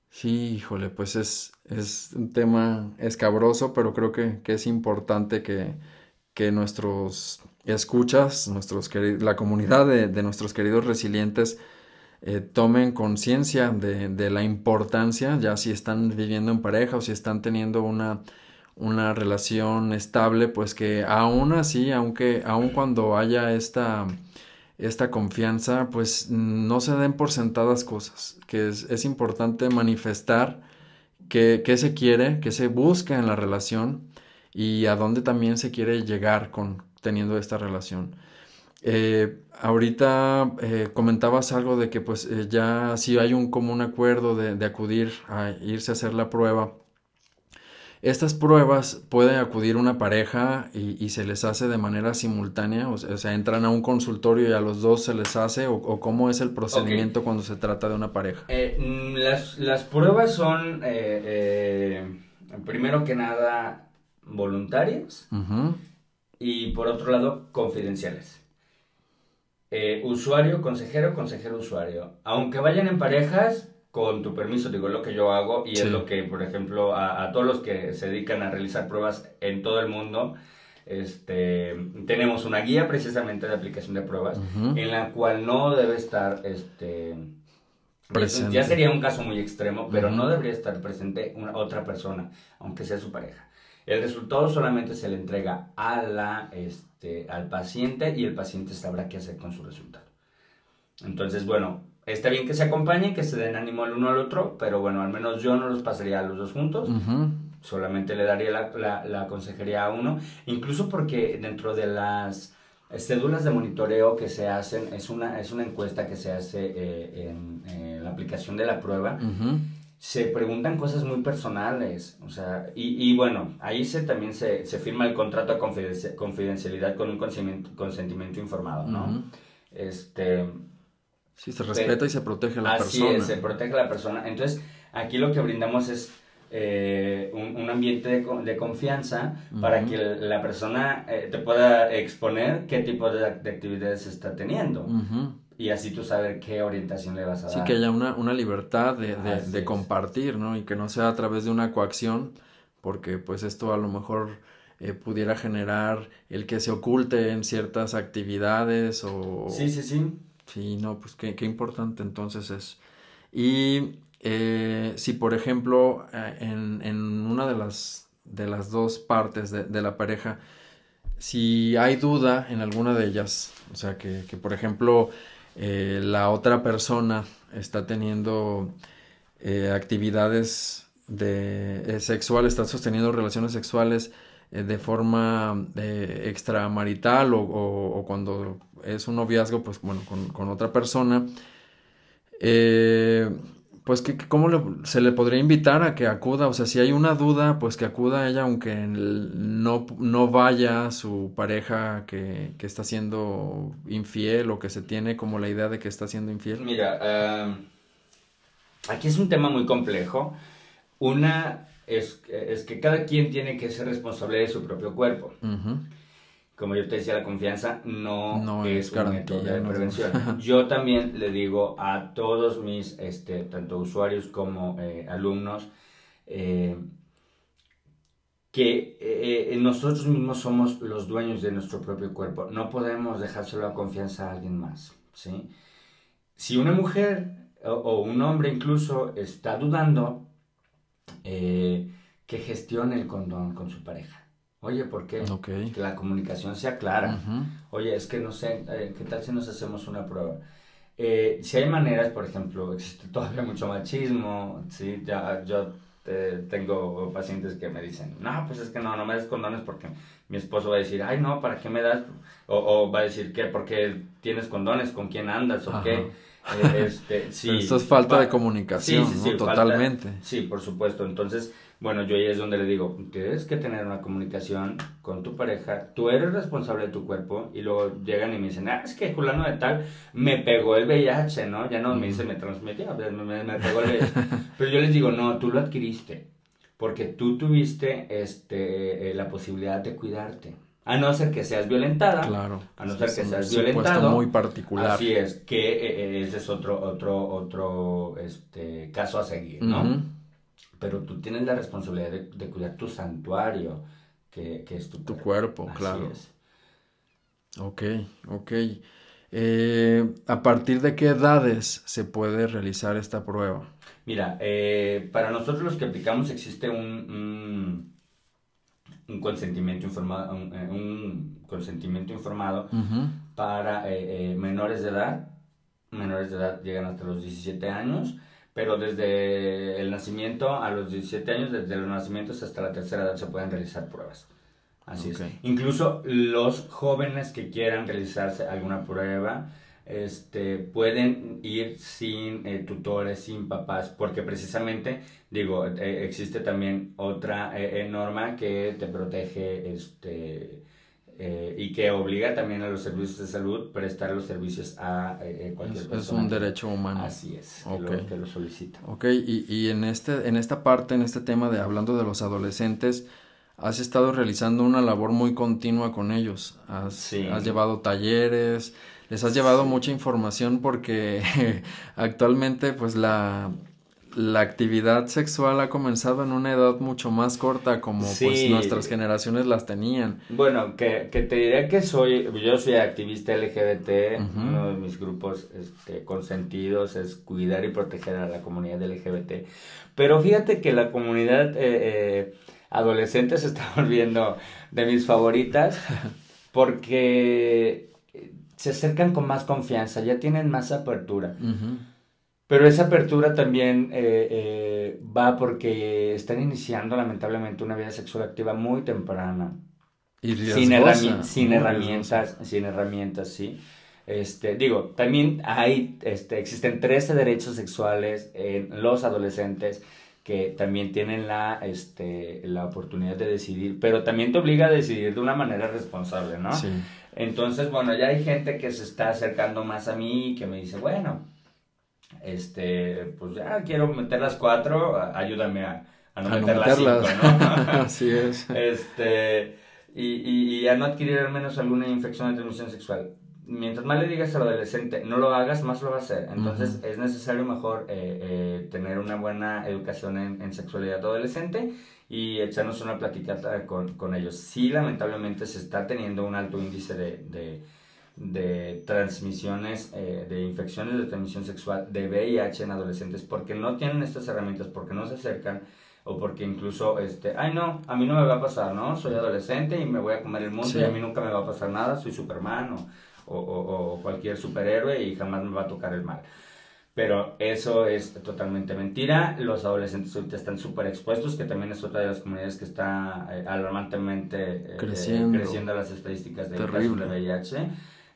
Sí, híjole, pues es, es un tema escabroso, pero creo que, que es importante que, que nuestros escuchas, nuestros la comunidad de, de nuestros queridos resilientes eh, tomen conciencia de, de la importancia, ya si están viviendo en pareja o si están teniendo una, una relación estable, pues que aún así, aunque aun cuando haya esta, esta confianza, pues no se den por sentadas cosas, que es, importante manifestar qué, qué se quiere, qué se busca en la relación y a dónde también se quiere llegar con teniendo esta relación. Eh, ahorita eh, comentabas algo de que pues eh, ya si hay un común acuerdo de, de acudir a irse a hacer la prueba. estas pruebas puede acudir una pareja y, se les hace de manera simultánea, o sea, entran a un consultorio y a los dos se les hace, o, cómo es el procedimiento cuando se trata de una pareja. Mm, las, pruebas son, primero que nada, voluntarias y por otro lado, confidenciales. usuario, consejero, consejero, usuario. Aunque vayan en parejas, con tu permiso, digo, lo que yo hago y es lo que, por ejemplo, a, todos los que se dedican a realizar pruebas en todo el mundo, este, tenemos una guía precisamente de aplicación de pruebas en la cual no debe estar, este, presente. ya sería un caso muy extremo, pero no debería estar presente una, otra persona, aunque sea su pareja. El resultado solamente se le entrega a la, este, al paciente y el paciente sabrá qué hacer con su resultado. Entonces, bueno, Está bien que se acompañen, que se den ánimo el uno al otro, pero bueno, al menos yo no los pasaría a los dos juntos. Solamente le daría la, la, consejería a uno. Incluso porque dentro de las cédulas de monitoreo que se hacen, es una, es una encuesta que se hace eh, en, la aplicación de la prueba. Se preguntan cosas muy personales, o sea, y, y bueno, ahí se, también se, se firma el contrato de confidencialidad con un consentimiento, consentimiento informado, ¿no? Este, Sí, se respeta y se protege a la persona. Así es, se protege a la persona. Entonces, aquí lo que brindamos es eh, un, ambiente de, confianza para que la persona eh, te pueda exponer qué tipo de, actividades está teniendo. Y así tú saber qué orientación le vas a dar. Sí, que haya una, una libertad de, de compartir, ¿no? Y que no sea a través de una coacción, porque pues esto a lo mejor eh, pudiera generar el que se oculte en ciertas actividades o... Sí, sí, sí. Sí, no, pues qué, qué importante entonces es. Y eh, si, por ejemplo, eh, en, en, una de las, de las dos partes de, de, la pareja, si hay duda en alguna de ellas, o sea, que, que por ejemplo, eh, la otra persona está teniendo actividades de, sexuales, está sosteniendo relaciones sexuales de forma extramarital o, cuando es un noviazgo, pues bueno, con, otra persona, eh, pues que, cómo se le podría invitar a que acuda, o sea, si hay una duda, pues que acuda ella, aunque no, no vaya su pareja que, está siendo infiel o que se tiene como la idea de que está siendo infiel. Mira, em, aquí es un tema muy complejo. Una es, es, que cada quien tiene que ser responsable de su propio cuerpo como yo te decía, la confianza no, es, un método de prevención. [laughs] Yo también le digo a todos mis, este, tanto usuarios como eh, alumnos, eh, que eh, nosotros mismos somos los dueños de nuestro propio cuerpo. No podemos dejárselo la confianza a alguien más, ¿sí? Si una mujer o, un hombre incluso está dudando, que gestione el condón con su pareja Oye, ¿por qué? Que la comunicación sea clara. Oye, es que no sé, eh, ¿qué tal si nos hacemos una prueba? Eh, si hay maneras, por ejemplo, existe todavía mucho machismo, ¿sí? Ya, yo eh, tengo pacientes que me dicen, no, pues es que no, no me des condones porque mi esposo va a decir, ay, no, ¿para qué me das? O, va a decir, ¿qué? ¿Porque tienes condones? ¿Con quién andas? ¿O qué? este, [laughs] sí, esto es falta de comunicación, sí, sí, Totalmente. sí, por supuesto. Entonces, bueno, yo ahí es donde le digo, tienes que tener una comunicación con tu pareja, tú eres responsable de tu cuerpo y luego llegan y me dicen, ah, es que fulano de tal me pegó el VIH, ¿no? Ya no me dice, me transmitió, me, me, pegó el VIH. [laughs] Pero yo les digo, no, tú lo adquiriste porque tú tuviste este, eh, la posibilidad de cuidarte. A no ser que seas violentada. Claro. A no ser que seas violentado. muy particular. Así es, que eh, eh, ese es otro, otro, otro este, caso a seguir, ¿no? Pero tú tienes la responsabilidad de, cuidar tu santuario, que, es tu, tu cuerpo. claro. Es. Ok, ok. Eh, ¿A partir de qué edades se puede realizar esta prueba? Mira, eh, para nosotros los que aplicamos existe un, un, consentimiento informado, un, eh, consentimiento informado para menores de edad. Menores de edad llegan hasta los 17 años pero desde el nacimiento a los 17 años, desde los nacimientos hasta la tercera edad se pueden realizar pruebas. Así es. Incluso los jóvenes que quieran realizarse alguna prueba, este, pueden ir sin eh, tutores, sin papás, porque precisamente, digo, eh, existe también otra eh, norma que te protege este, y que obliga también a los servicios de salud prestar los servicios a cualquier es, persona. Es un derecho humano. Así es, que, lo, que, lo, solicita. Ok, y, y, en, este, en esta parte, en este tema de hablando de los adolescentes, has estado realizando una labor muy continua con ellos. Has, has llevado talleres, les has llevado mucha información porque [laughs] actualmente pues la, la actividad sexual ha comenzado en una edad mucho más corta como pues nuestras generaciones las tenían. Bueno, que, que, te diré que soy, yo soy activista LGBT, uno de mis grupos este, consentidos es cuidar y proteger a la comunidad LGBT, pero fíjate que la comunidad eh, eh, adolescente se está [laughs] volviendo de mis favoritas [laughs] porque se acercan con más confianza, ya tienen más apertura. Pero esa apertura también eh, eh, va porque están iniciando lamentablemente una vida sexual activa muy temprana. Y sin, sin herramientas, sin herramientas, sí. Este, digo, también hay, este, existen 13 derechos sexuales en los adolescentes que también tienen la, este, la oportunidad de decidir, pero también te obliga a decidir de una manera responsable, ¿no? Sí. Entonces, bueno, ya hay gente que se está acercando más a mí y que me dice, bueno, este, pues ya quiero meter las cuatro, ayúdame a, no meter las cinco, ¿no? [laughs] Así es. Este, y, y, a no adquirir al menos alguna infección de transmisión sexual. Mientras más le digas al adolescente, no lo hagas, más lo va a hacer. Entonces, es necesario mejor eh, eh, tener una buena educación en, en sexualidad adolescente y echarnos una platicata con, con ellos. Sí, lamentablemente se está teniendo un alto índice de, de, de transmisiones, eh, de infecciones de transmisión sexual de VIH en adolescentes porque no tienen estas herramientas, porque no se acercan o porque incluso, este, ay no, a mí no me va a pasar, ¿no? Soy adolescente y me voy a comer el mundo y a mí nunca me va a pasar nada, soy Superman o, o, o cualquier superhéroe y jamás me va a tocar el mal. Pero eso es totalmente mentira. Los adolescentes ahorita están súper expuestos, que también es otra de las comunidades que está eh, alarmantemente eh, eh, creciendo. creciendo las estadísticas de casos de VIH.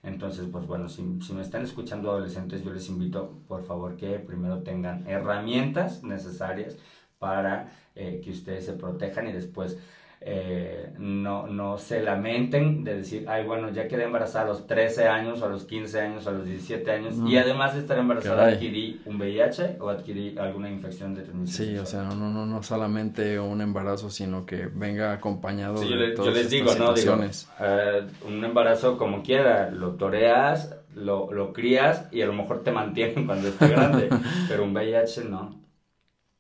Entonces, pues bueno, si, si, me están escuchando adolescentes, yo les invito, por favor, que primero tengan herramientas necesarias para que ustedes se protejan y después eh, no, no se lamenten de decir, ay, bueno, ya quedé embarazada a los 13 años, a los 15 años, a los 17 años, y además de estar embarazada adquirí un VIH o adquirí alguna infección de transmisión. Sí, o sea, no, no, no solamente un embarazo, sino que venga acompañado de yo, yo les digo, no, digo, eh, un embarazo como quiera, lo toreas, lo, lo crías y a lo mejor te mantienen cuando esté grande, [laughs] pero un VIH no.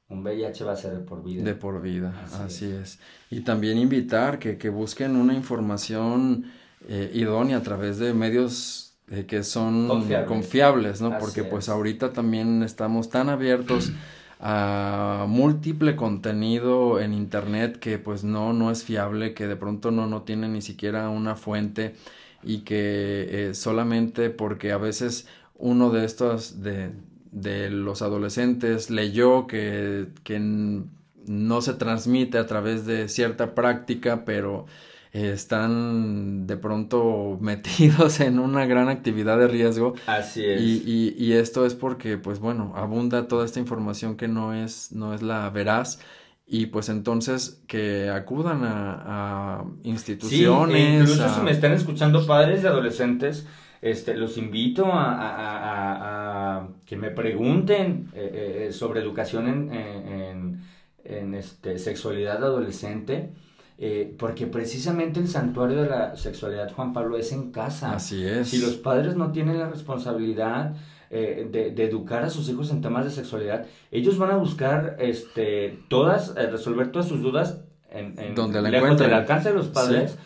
Un VIH va a ser de por vida. De por vida, así, es. Y también invitar que, que busquen una información eh, idónea a través de medios eh, que son confiables, ¿no? Porque pues ahorita también estamos tan abiertos a múltiple contenido en internet que pues no, no es fiable, que de pronto no, no tiene ni siquiera una fuente y que eh, solamente porque a veces uno de estos, de, de los adolescentes leyó que, que no se transmite a través de cierta práctica, pero están de pronto [laughs] metidos en una gran actividad de riesgo. Así es. Y, y, y, esto es porque, pues bueno, abunda toda esta información que no es, no es la veraz. Y pues entonces que acudan a, a instituciones. Sí, incluso si me están escuchando padres de adolescentes, este, los invito a, que me pregunten eh, eh, sobre educación en, en, este, sexualidad adolescente. Eh, porque precisamente el santuario de la sexualidad, Juan Pablo, es en casa. Así es. Si los padres no tienen la responsabilidad de, educar a sus hijos en temas de sexualidad, ellos van a buscar este, todas, resolver todas sus dudas en, Donde la lejos del alcance de los padres.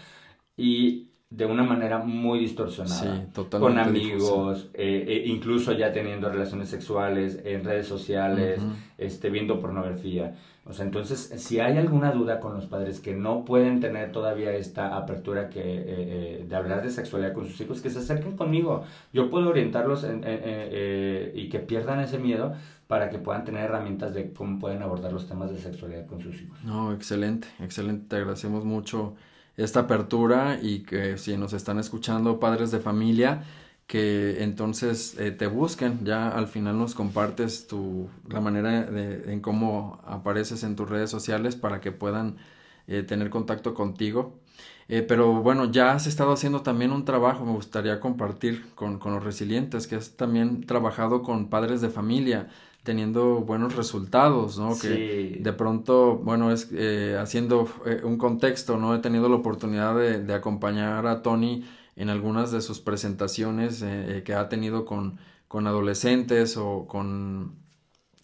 Y de una manera muy distorsionada. Con amigos, eh, eh, incluso ya teniendo relaciones sexuales en redes sociales, este, viendo pornografía. O sea, entonces, si hay alguna duda con los padres que no pueden tener todavía esta apertura que, eh, de hablar de sexualidad con sus hijos, que se acerquen conmigo. Yo puedo orientarlos y que pierdan ese miedo para que puedan tener herramientas de cómo pueden abordar los temas de sexualidad con sus hijos. No, excelente, excelente. Te agradecemos mucho esta apertura y que si nos están escuchando padres de familia, que entonces eh, te busquen. Ya al final nos compartes tu, la manera de, en cómo apareces en tus redes sociales para que puedan eh, tener contacto contigo. Eh, pero bueno, ya has estado haciendo también un trabajo, me gustaría compartir con, con los resilientes, que has también trabajado con padres de familia teniendo buenos resultados, ¿no? Que de pronto, bueno, es haciendo un contexto, ¿no? He tenido la oportunidad de, de acompañar a Tony en algunas de sus presentaciones eh, eh, que ha tenido con, con adolescentes o con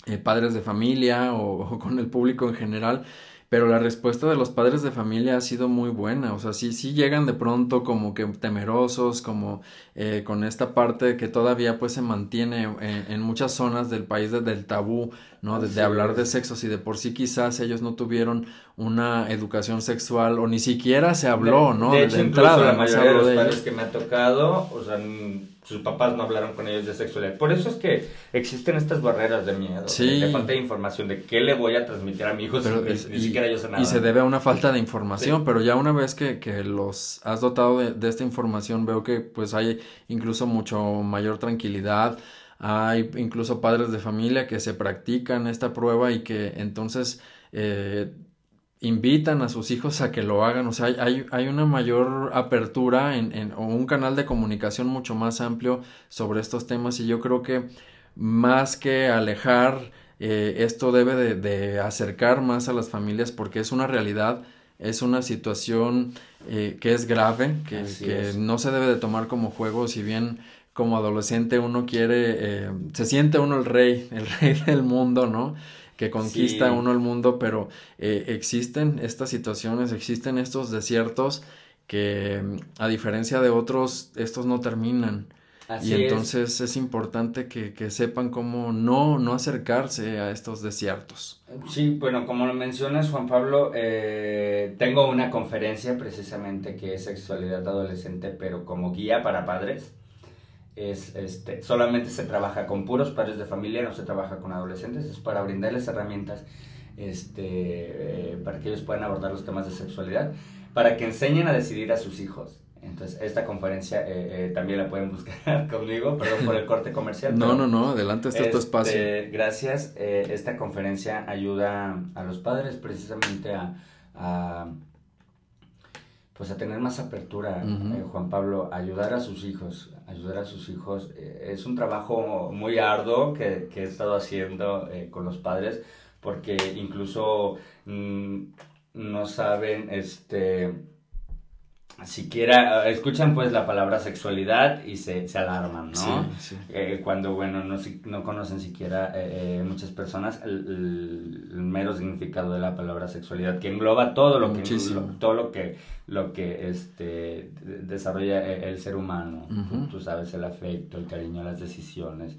eh, padres de familia o, [laughs] con el público en general pero la respuesta de los padres de familia ha sido muy buena, o sea, sí, sí llegan de pronto como que temerosos, como eh, con esta parte que todavía pues se mantiene en, muchas zonas del país del tabú, ¿no? De, hablar de sexos y de por sí quizás ellos no tuvieron una educación sexual o ni siquiera se habló, ¿no? De, hecho, entrada, la mayoría de los padres que me ha tocado, o sea, sus papás no hablaron con ellos de sexualidad. Por eso es que existen estas barreras de miedo, de, falta de información, de qué le voy a transmitir a mi hijo si ni, siquiera yo sé nada. Y se debe a una falta de información, pero ya una vez que, que los has dotado de, de, esta información, veo que pues hay incluso mucho mayor tranquilidad. Hay incluso padres de familia que se practican esta prueba y que entonces eh, invitan a sus hijos a que lo hagan, o sea, hay, hay una mayor apertura en, en, o un canal de comunicación mucho más amplio sobre estos temas y yo creo que más que alejar, eh, esto debe de, de, acercar más a las familias porque es una realidad, es una situación eh, que es grave, que, que no se debe de tomar como juego, si bien como adolescente uno quiere, eh, se siente uno el rey, el [laughs] rey del mundo, ¿no? Que conquista uno el mundo, pero eh, existen estas situaciones, existen estos desiertos que a diferencia de otros, estos no terminan. y entonces es, importante que, que, sepan cómo no, no acercarse a estos desiertos. Sí, bueno, como lo mencionas, Juan Pablo, eh, tengo una conferencia precisamente que es sexualidad adolescente, pero como guía para padres es, este, solamente se trabaja con puros padres de familia, no se trabaja con adolescentes, es para brindarles herramientas este, eh, para que ellos puedan abordar los temas de sexualidad, para que enseñen a decidir a sus hijos. Entonces, esta conferencia eh, eh, también la pueden buscar [laughs] conmigo, perdón por el corte comercial. No, no, no, adelante, este es tu espacio. Gracias. esta conferencia ayuda a los padres precisamente a pues a tener más apertura, eh, Juan Pablo, ayudar a sus hijos, ayudar a sus hijos. Eh, es un trabajo muy arduo que, que he estado haciendo eh, con los padres, porque incluso mm, no saben, este, siquiera escuchan pues la palabra sexualidad y se, se alarman, ¿no? Eh, cuando, bueno, no, no conocen siquiera eh, eh, muchas personas el, mero significado de la palabra sexualidad, que engloba todo lo que, todo lo que, lo que este, desarrolla el, ser humano. Tú sabes, el afecto, el cariño, las decisiones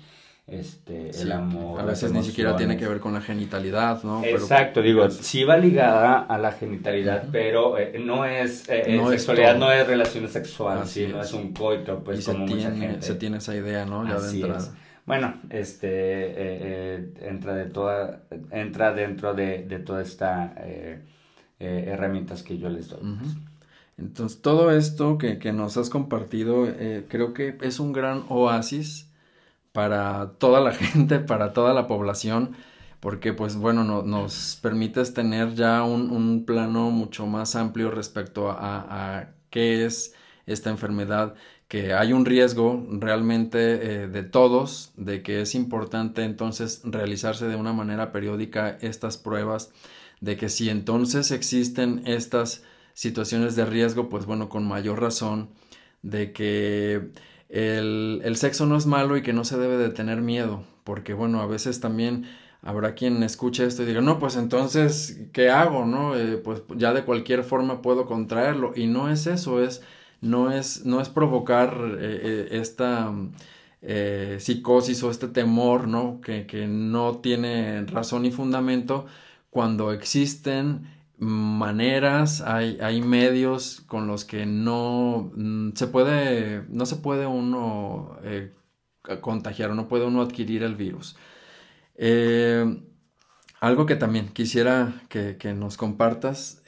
este, el amor. A veces ni siquiera tiene que ver con la genitalidad, ¿no? Exacto, digo, sí va ligada a la genitalidad, pero eh, no es, eh, no sexualidad, no es relación sexual, sí, no es un coito, pues como se tiene, gente. Se tiene esa idea, ¿no? Ya de entrada. Bueno, este, eh, entra, de toda, entra dentro de, de toda esta herramientas que yo les doy. Pues. Entonces, todo esto que, que nos has compartido, creo que es un gran oasis para toda la [laughs] gente, para toda la población, porque pues bueno, nos permite tener ya un, plano mucho más amplio respecto a, qué es esta enfermedad, que hay un riesgo realmente eh, de todos, de que es importante entonces realizarse de una manera periódica estas pruebas, de que si entonces existen estas situaciones de riesgo, pues bueno, con mayor razón, de que el, el, sexo no es malo y que no se debe de tener miedo, porque bueno, a veces también habrá quien escuche esto y diga, no, pues entonces, ¿qué hago? ¿No? Eh, pues ya de cualquier forma puedo contraerlo. Y no es eso, es, no es, no es provocar eh, eh, esta psicosis o este temor, ¿no? Que, que no tiene razón ni fundamento cuando existen maneras, hay, hay medios con los que no mm, se puede, no se puede uno eh, contagiar o no puede uno adquirir el virus. Eh, algo que también quisiera que, nos compartas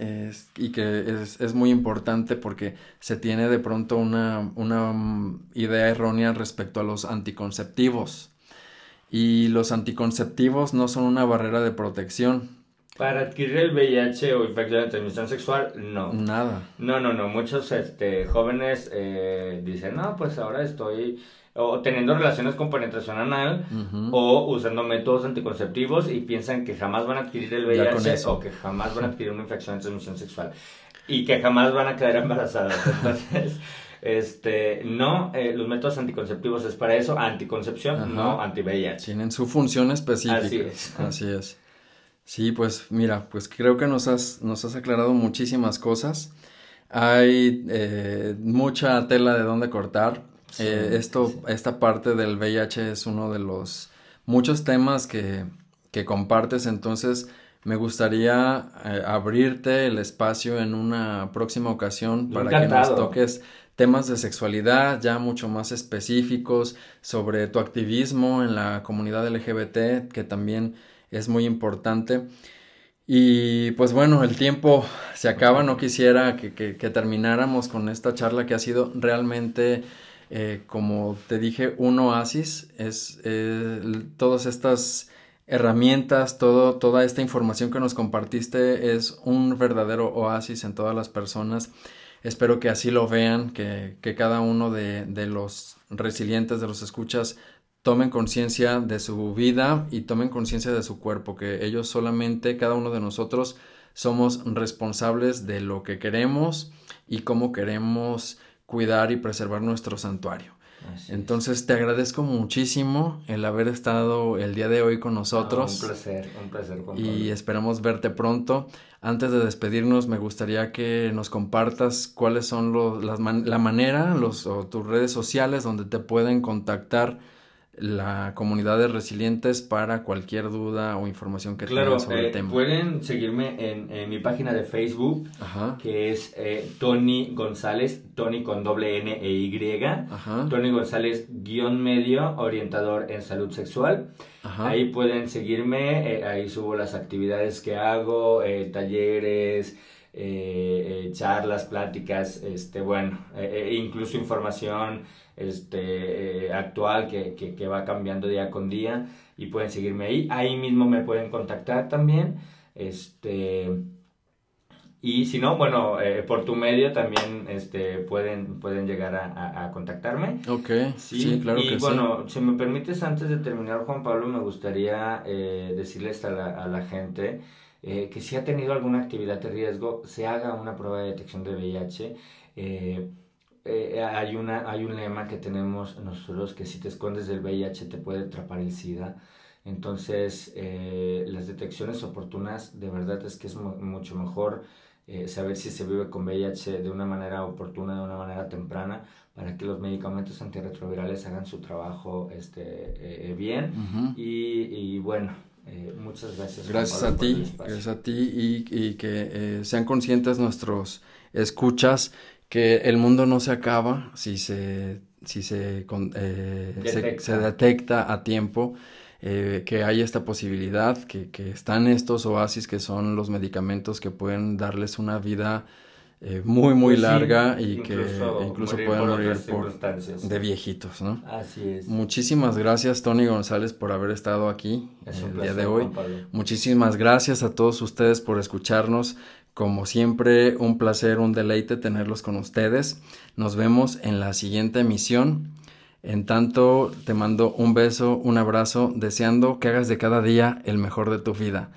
y que es, muy importante porque se tiene de pronto una, idea errónea respecto a los anticonceptivos. Y los anticonceptivos no son una barrera de protección. Para adquirir el VIH o infección de transmisión sexual, no. Nada. No, no, no. Muchos este, jóvenes eh, dicen, no, pues ahora estoy o teniendo relaciones con penetración anal o usando métodos anticonceptivos y piensan que jamás van a adquirir el VIH o que jamás van a adquirir una infección de transmisión sexual y que jamás van a quedar embarazadas. [laughs] Entonces, este, no, eh, los métodos anticonceptivos es para eso, anticoncepción, no anti-VIH. Tienen su función específica. Así es. Así es. Sí, pues mira, pues creo que nos has, nos has aclarado muchísimas cosas. Hay eh, mucha tela de dónde cortar. Eh, esto, esta parte del VIH es uno de los muchos temas que, que compartes, entonces me gustaría eh, abrirte el espacio en una próxima ocasión para que nos toques temas de sexualidad ya mucho más específicos sobre tu activismo en la comunidad LGBT, que también es muy importante. Y pues bueno, el tiempo se acaba, no quisiera que, que, que termináramos con esta charla que ha sido realmente eh, como te dije, un oasis es eh, todas estas herramientas, todo, toda esta información que nos compartiste es un verdadero oasis en todas las personas. Espero que así lo vean, que, cada uno de, de, los resilientes, de los escuchas, tomen conciencia de su vida y tomen conciencia de su cuerpo, que ellos solamente, cada uno de nosotros, somos responsables de lo que queremos y cómo queremos cuidar y preservar nuestro santuario. Entonces te agradezco muchísimo el haber estado el día de hoy con nosotros. un placer, un placer. y esperamos verte pronto. Antes de despedirnos, me gustaría que nos compartas cuáles son los, las la manera, los, o tus redes sociales donde te pueden contactar la comunidad de resilientes para cualquier duda o información que tengan sobre el eh, tema. Pueden seguirme en, mi página de Facebook, que es eh, Tony González, Tony con doble N e Y, Tony González guion medio, orientador en salud sexual. Ahí pueden seguirme, eh, ahí subo las actividades que hago, talleres, charlas, pláticas, este, bueno, incluso información este, eh, actual que, que, va cambiando día con día y pueden seguirme ahí. Ahí mismo me pueden contactar también. Este, y si no, bueno, eh, por tu medio también este, pueden, pueden llegar a, contactarme. Ok, sí, claro y, bueno, si me permites, antes de terminar, Juan Pablo, me gustaría eh, decirles a la, a la gente que si ha tenido alguna actividad de riesgo, se haga una prueba de detección de VIH. Eh, hay, una, hay un lema que tenemos nosotros que si te escondes del VIH te puede atrapar el SIDA. Entonces, eh, las detecciones oportunas, de verdad es que es mucho mejor eh, saber si se vive con VIH de una manera oportuna, de una manera temprana, para que los medicamentos antirretrovirales hagan su trabajo este, bien. y, y, bueno, muchas gracias. Gracias a ti, gracias a ti y, y que sean conscientes nuestros escuchas que el mundo no se acaba si se, si se, eh, detecta. Se, detecta a tiempo, eh, que hay esta posibilidad, que, que, están estos oasis que son los medicamentos que pueden darles una vida eh, muy, muy pues larga y que incluso pueden morir por, de viejitos, ¿no? Así es. Muchísimas gracias, Tony González, por haber estado aquí el día de hoy. Muchísimas gracias a todos ustedes por escucharnos. Como siempre, un placer, un deleite tenerlos con ustedes. Nos vemos en la siguiente emisión. En tanto, te mando un beso, un abrazo, deseando que hagas de cada día el mejor de tu vida.